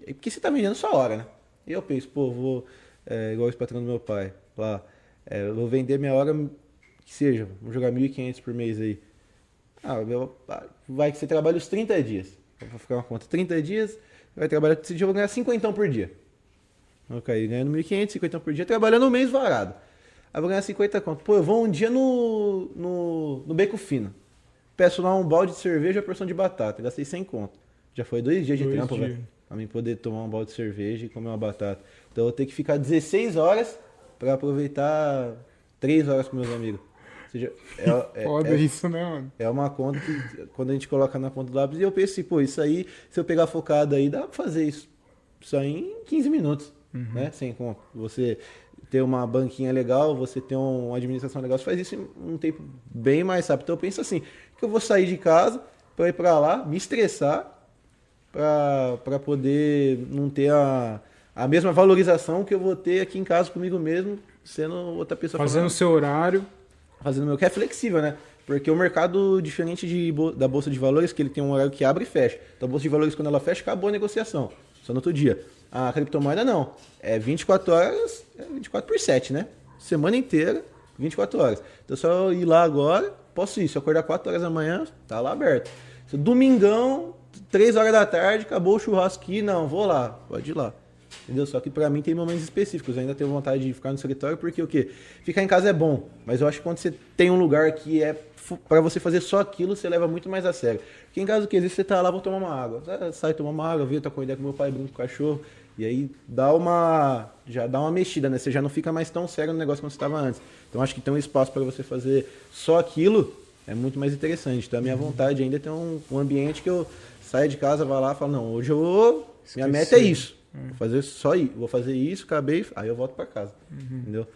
é Porque você tá vendendo sua hora, né? E eu penso, pô, vou. É, igual esse patrão do meu pai, lá. é, eu vou vender minha hora, que seja, vamos jogar 1.500 por mês aí. Ah, vai que você trabalha os 30 dias. Vou ficar uma conta. 30 dias, vai trabalhar, dia eu vou ganhar 50 por dia. Vou cair ganhando 1.500, 50 por dia, trabalhando um mês varado. Aí vou ganhar 50 conto. Pô, eu vou um dia no, no, no Beco Fino. Peço lá um balde de cerveja e uma porção de batata. Gastei 100 conto. Já foi dois dias de Dois trampo, velho. Pra mim poder tomar um balde de cerveja e comer uma batata. Então eu vou ter que ficar 16 horas pra aproveitar 3 horas com meus amigos. Seja, é, é- <laughs> Foda é- isso, né, mano? é uma conta que quando a gente coloca na ponta do lápis, e eu pensei, pô, isso aí, se eu pegar focado aí, dá pra fazer isso. Isso aí em 15 minutos, né? Sem conta. Você ter uma banquinha legal, você ter um- uma administração legal, você faz isso em um tempo bem mais rápido. Então eu penso assim, que eu vou sair de casa pra ir pra lá, me estressar, pra, pra poder não ter a, a mesma valorização que eu vou ter aqui em casa comigo mesmo, sendo outra pessoa Fazendo o seu horário. Fazendo meu que é flexível, né? Porque o mercado, diferente de, da Bolsa de Valores, que ele tem um horário que abre e fecha. Então a Bolsa de Valores, quando ela fecha, acabou a negociação. Só no outro dia. A criptomoeda não. É 24 horas, é 24 por 7, né? Semana inteira, 24 horas. Então só ir lá agora, posso ir. Se eu acordar 4 horas da manhã, tá lá aberto. Se domingão, três horas da tarde, acabou o churrasco aqui, não, vou lá, pode ir lá. Entendeu? Só que pra mim tem momentos específicos. Eu ainda tenho vontade de ficar no escritório, porque o quê? Ficar em casa é bom, mas eu acho que quando você tem um lugar que é pra você fazer só aquilo, você leva muito mais a sério. Porque em casa o que? Às vezes você tá lá, vou tomar uma água. Sai- Sai tomar uma água, vira, tá com ideia com meu pai, brinca com o cachorro. E aí dá uma. Já dá uma mexida, né? Você já não fica mais tão sério no negócio como você estava antes. Então acho que tem um espaço para você fazer só aquilo é muito mais interessante. Então a minha vontade ainda é ter um, um ambiente que eu saia de casa, vá lá e falo, não, hoje eu vou. Minha meta é isso. Vou fazer só isso. Vou fazer isso, acabei, aí eu volto para casa. Entendeu?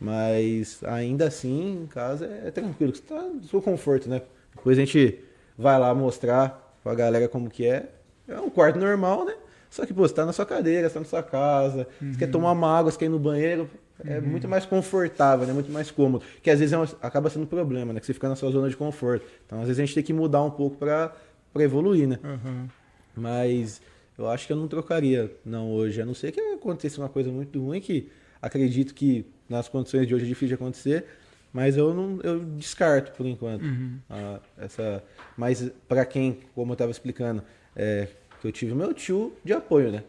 Mas ainda assim, em casa é, tranquilo, que você tá no seu conforto, né? Depois a gente vai lá mostrar pra galera como que é. É um quarto normal, né? Só que, pô, você tá na sua cadeira, você tá na sua casa, você quer tomar uma água, você quer ir no banheiro, é muito mais confortável, né? Muito mais cômodo. Que às vezes é um- acaba sendo um problema, né? Que você fica na sua zona de conforto. Então, às vezes a gente tem que mudar um pouco pra, pra evoluir, né? Aham. Mas eu acho que eu não trocaria, não, hoje. A não ser que aconteça uma coisa muito ruim, que acredito que nas condições de hoje é difícil de acontecer, mas eu não eu descarto por enquanto. a- essa, mas para quem, como eu estava explicando, é, que eu tive meu tio de apoio, né?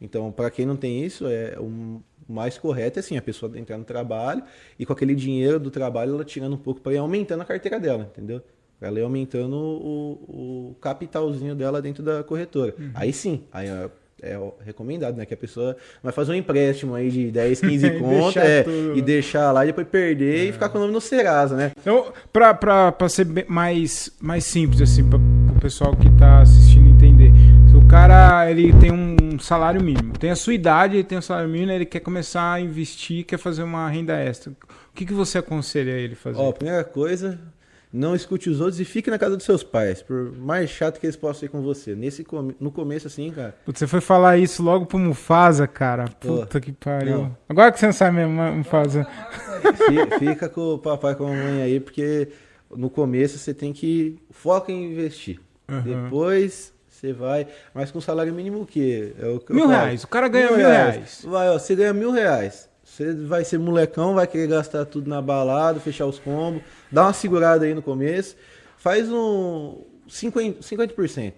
Então, para quem não tem isso, é o mais correto é assim, a pessoa entrar no trabalho e com aquele dinheiro do trabalho ela tirando um pouco para ir aumentando a carteira dela, entendeu? Ela ir aumentando o, o capitalzinho dela dentro da corretora. Aí sim, aí é, é recomendado, né? Que a pessoa vai fazer um empréstimo aí de 10, 15 <laughs> E conto deixar é, tudo. e deixar lá e depois perder e ficar com o nome no Serasa, né? Então, pra, pra, pra ser mais, mais simples, assim, pra, pro pessoal que tá assistindo entender. Se o cara, ele tem um salário mínimo, tem a sua idade, ele tem um salário mínimo, ele quer começar a investir, quer fazer uma renda extra. O que, que você aconselha ele fazer? Ó, primeira coisa, não escute os outros e fique na casa dos seus pais, por mais chato que eles possam ser com você. Nesse no começo assim, cara, Putz, você foi falar isso logo pro Mufasa, cara. Pô, Puta que pariu. não. Agora que você não sabe mesmo, Mufasa. fi- fica com o papai e com a mamãe aí, porque no começo você tem que foca em investir. Aham. Depois você vai, mas com salário mínimo o quê? É o que eu Mil falo. reais, o cara ganha mil reais. Vai, ó, você ganha mil reais. Você vai ser molecão, vai querer gastar tudo na balada, fechar os combos, dá uma segurada aí no começo, faz um 50%. 50%.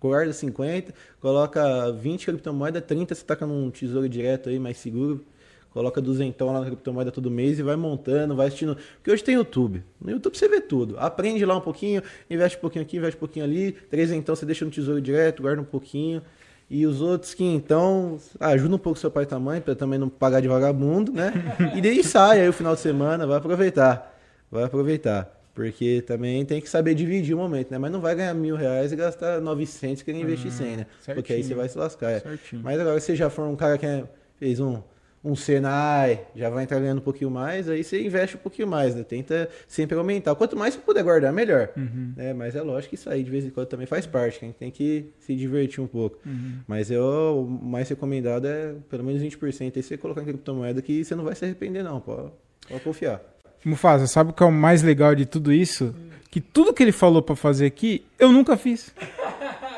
Guarda 50, coloca 20 criptomoeda, 30 você taca num tesouro direto aí, mais seguro. Coloca duzentão lá na criptomoeda todo mês e vai montando, vai assistindo. Porque hoje tem YouTube. No YouTube você vê tudo. Aprende lá um pouquinho, investe um pouquinho aqui, investe um pouquinho ali. Trezentão você deixa no tesouro direto, guarda um pouquinho. E os outros que então ajuda um pouco seu pai e tua mãe, pra também não pagar de vagabundo, né? E daí sai aí o final de semana, vai aproveitar. Vai aproveitar. Porque também tem que saber dividir o momento, né? Mas não vai ganhar mil reais e gastar 900 querendo investir 100, né? Porque aí certinho. você vai se lascar. é. Certinho. Mas agora se você já for um cara que é- fez um, um Senai, já vai entrar ganhando um pouquinho mais, aí você investe um pouquinho mais, né? Tenta sempre aumentar. Quanto mais você puder guardar, melhor. Uhum. Né? Mas é lógico que isso aí de vez em quando também faz parte, que a gente tem que se divertir um pouco. Uhum. Mas eu, o mais recomendado é pelo menos 20% aí você colocar em criptomoeda que você não vai se arrepender não, pode, pode confiar. Mufasa, sabe o que é o mais legal de tudo isso? Que tudo que ele falou pra fazer aqui, eu nunca fiz.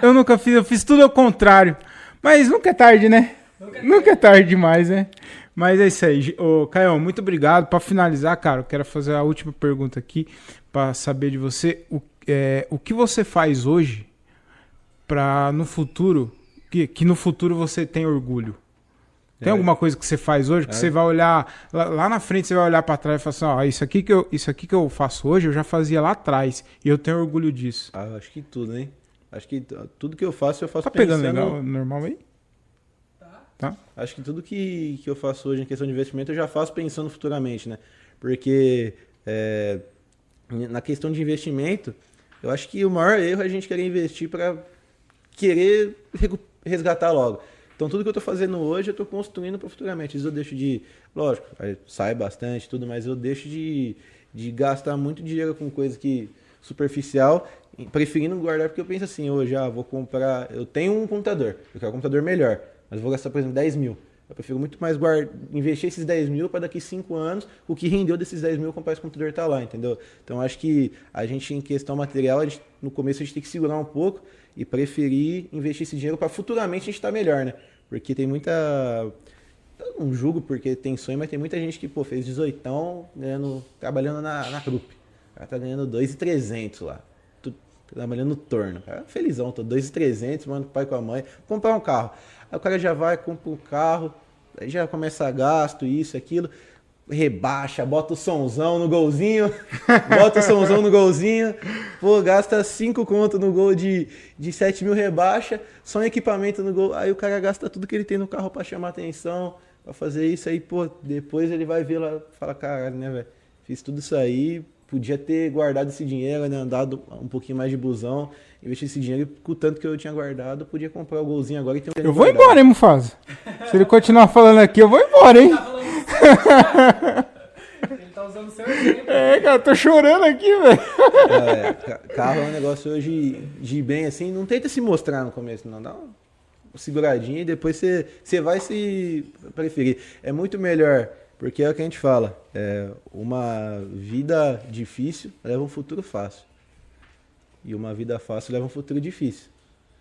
Eu nunca fiz, eu fiz tudo ao contrário. Mas nunca é tarde, né? Nunca é tarde demais, né? Mas é isso aí. Ô, Caio, muito obrigado. Pra finalizar, cara, eu quero fazer a última pergunta aqui pra saber de você. O, é, o que você faz hoje pra no futuro, que, que no futuro você tem orgulho? Tem É. alguma coisa que você faz hoje que você vai olhar lá, lá na frente, você vai olhar pra trás e falar assim, ó, isso aqui que eu isso aqui que eu faço hoje, eu já fazia lá atrás e eu tenho orgulho disso. Ah, acho que tudo, hein? Acho que tudo que eu faço, eu faço Tá pegando pensando- legal, normal aí? Tá. Acho que tudo que, que eu faço hoje em questão de investimento eu já faço pensando futuramente, né? Porque é, na questão de investimento, eu acho que o maior erro é a gente querer investir para querer resgatar logo. Então tudo que eu estou fazendo hoje eu estou construindo para futuramente. Vezes eu deixo de, lógico, sai bastante tudo, mas eu deixo de, de gastar muito dinheiro com coisa que superficial, preferindo guardar porque eu penso assim, hoje ah, vou comprar, eu tenho um computador, eu quero um computador melhor, mas vou gastar por exemplo 10 mil. Eu prefiro muito mais guardar, investir esses 10 mil para daqui 5 anos, o que rendeu desses 10 mil comprar esse computador tá lá, entendeu? Então acho que a gente, em questão material, gente, no começo a gente tem que segurar um pouco e preferir investir esse dinheiro para futuramente a gente estar melhor, né? Porque tem muita. Eu não julgo porque tem sonho, mas tem muita gente que pô, fez 18 ganhando, trabalhando na, na Krupp. O cara tá ganhando 2,300 lá. Tu- trabalhando no torno. Cara, felizão, tô 2,300, mano, pai com a mãe, comprar um carro. Aí o cara já vai, compra um carro, aí já começa a gasto, isso, aquilo, rebaixa, bota o somzão no golzinho, <laughs> bota o somzão no golzinho, pô, gasta 5 conto no gol de, de 7 mil rebaixa, só um equipamento no gol, aí o cara gasta tudo que ele tem no carro pra chamar atenção, pra fazer isso aí, pô, depois ele vai ver lá, fala, caralho, né, velho, fiz tudo isso aí, podia ter guardado esse dinheiro, né, andado um pouquinho mais de busão, investir esse dinheiro com o tanto que eu tinha guardado, podia comprar o golzinho agora e ter um Eu vou guardado. embora, hein, Mufasa? Se ele continuar falando aqui, eu vou embora, hein? Tá. Ele tá usando o seu exemplo. É, cara, eu tô chorando aqui, velho. É, ca- carro é um negócio hoje de bem assim, não tenta se mostrar no começo, não. Dá uma seguradinha e depois você, você vai se preferir. É muito melhor, porque é o que a gente fala, é, uma vida difícil leva um futuro fácil. E uma vida fácil leva um futuro difícil.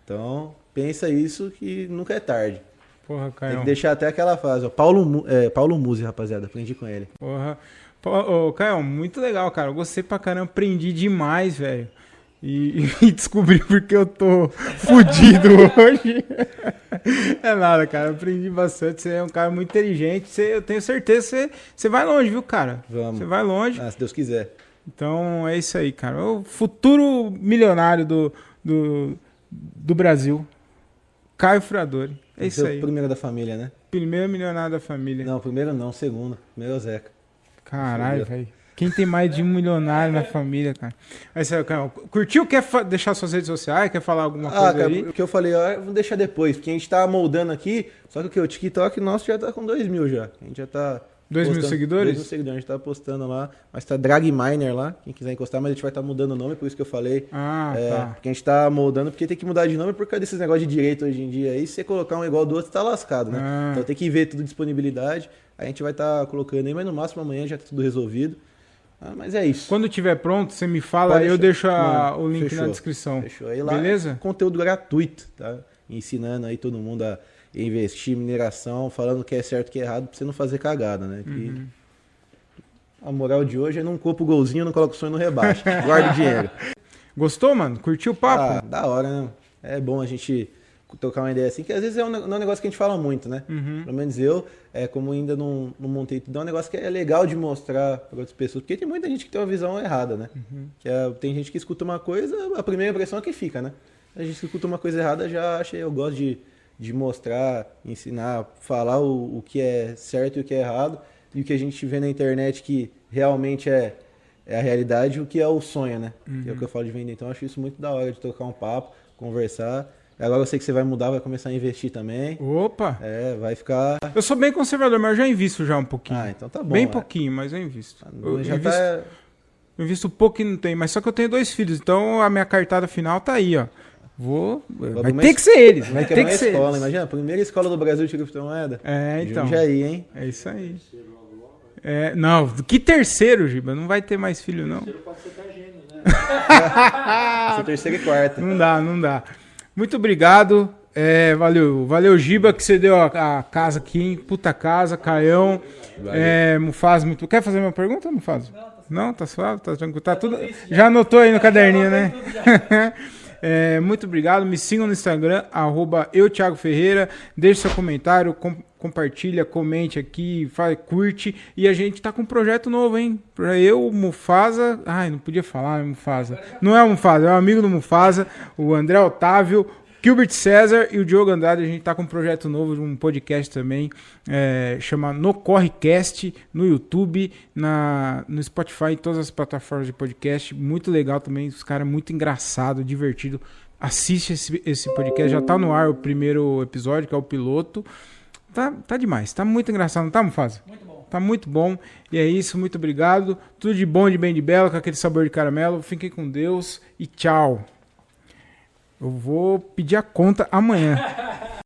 Então, pensa isso que nunca é tarde. Porra, Tem Caio. que deixar até aquela fase. Ó. Paulo, é, Paulo Musi, rapaziada, aprendi com ele. Porra. Ô, Caio, muito legal, cara. Eu gostei pra caramba, aprendi demais, velho. E, <laughs> e descobri porque eu tô fudido <laughs> hoje. <laughs> É nada, cara. Aprendi bastante. Você é um cara muito inteligente. Você, eu tenho certeza que você, você vai longe, viu, cara? Vamos. Você vai longe. Ah, se Deus quiser. Então é isso aí, cara. O futuro milionário do, do, do Brasil. Caio Fradori. É isso aí. Primeiro da família, né? Primeiro milionário da família. Não, primeiro não, segundo. Primeiro é o Zeca. Caralho, velho. Quem tem mais de um milionário na família, cara? Mas, é, cara, curtiu? Quer deixar suas redes sociais? Quer falar alguma Ah, coisa cara, aí? o que eu falei, ó, vou deixar depois, porque a gente tá moldando aqui, só que o que? O TikTok nosso já tá com 2 mil já. A gente já tá. Dois mil postando- seguidores? dois mil seguidores, a gente tá postando lá. Mas tá Drag Miner lá, quem quiser encostar, mas a gente vai estar mudando o nome, por isso que eu falei. Ah, É, tá. Porque a gente tá moldando, porque tem que mudar de nome por causa desses negócios de direito hoje em dia aí. Se você colocar um igual do outro, tá lascado, né? Ah. Então tem que ver tudo disponibilidade. A gente vai estar colocando aí, mas no máximo amanhã já tá tudo resolvido. Ah, mas é isso. Quando tiver pronto, você me fala, Pode eu deixar. deixo a- Mano, o link fechou. na descrição. Fechou aí lá. Beleza? Conteúdo gratuito, tá? Ensinando aí todo mundo a investir em mineração, falando o que é certo e que é errado, pra você não fazer cagada, né? Que Uhum. A moral de hoje é não compra o golzinho, não coloca o sonho no rebaixo. Guarda o dinheiro. <laughs> Gostou, mano? Curtiu o papo? Ah, da hora, né? É bom a gente trocar uma ideia assim, que às vezes é um, não é um negócio que a gente fala muito, né? Uhum. Pelo menos eu, é, como ainda não, não montei tudo, é um negócio que é legal de mostrar para outras pessoas, porque tem muita gente que tem uma visão errada, né? Uhum. Que é- tem gente que escuta uma coisa, a primeira impressão é que fica, né? A gente que escuta uma coisa errada já acha, eu gosto de, de mostrar, ensinar, falar o, o que é certo e o que é errado, e o que a gente vê na internet que realmente é, é a realidade, o que é o sonho, né? Que é o que eu falo de vender. Então eu acho isso muito da hora de trocar um papo, conversar. Agora eu sei que você vai mudar, vai começar a investir também. Opa! É, vai ficar. Eu sou bem conservador, mas eu já invisto já um pouquinho. Ah, então tá bom. bem é. pouquinho, mas eu invisto. Eu Já invisto, tá. eu invisto pouco e não tem, mas só que eu tenho dois filhos, então a minha cartada final tá aí, ó. Vou. Vai ter es- que ser eles, vai Vai ter que ser escola, eles. imagina, a primeira escola do Brasil de criptomoeda. É, então. Jundiaí, hein? É isso aí. É, não, que terceiro, Giba? Não vai ter mais filho, não. Terceiro pode ser da gênio, né? <laughs> É terceira e quarta. Não dá, não dá. Muito obrigado. É, valeu, valeu, Giba, que você deu a, a casa aqui, hein? Puta casa, Caião. É, Mufaz, muito. Quer fazer uma pergunta, Mufaz? Não, tá suave, tá tranquilo. Tá tudo. Já anotou aí no caderninho, né? <laughs> É, muito obrigado. Me sigam no Instagram, arroba eu, Thiago Ferreira. Deixe seu comentário, com- compartilha, comente aqui, faz, curte. E a gente tá com um projeto novo, hein? Eu, Mufasa. Ai, não podia falar, né, Mufasa. Não é o Mufasa, é um amigo do Mufasa, o André Otávio. Gilbert César e o Diogo Andrade, a gente tá com um projeto novo, um podcast também, é, chama No Correcast, no YouTube, na, no Spotify, em todas as plataformas de podcast. Muito legal também, os caras muito engraçado, divertido. Assiste esse, esse podcast, já tá no ar o primeiro episódio, que é o piloto. Tá, tá demais, tá muito engraçado, não tá, Mufasa? Muito bom. Tá muito bom. E é isso, muito obrigado. Tudo de bom, de bem, de belo, com aquele sabor de caramelo. Fiquem com Deus e tchau. Eu vou pedir a conta amanhã.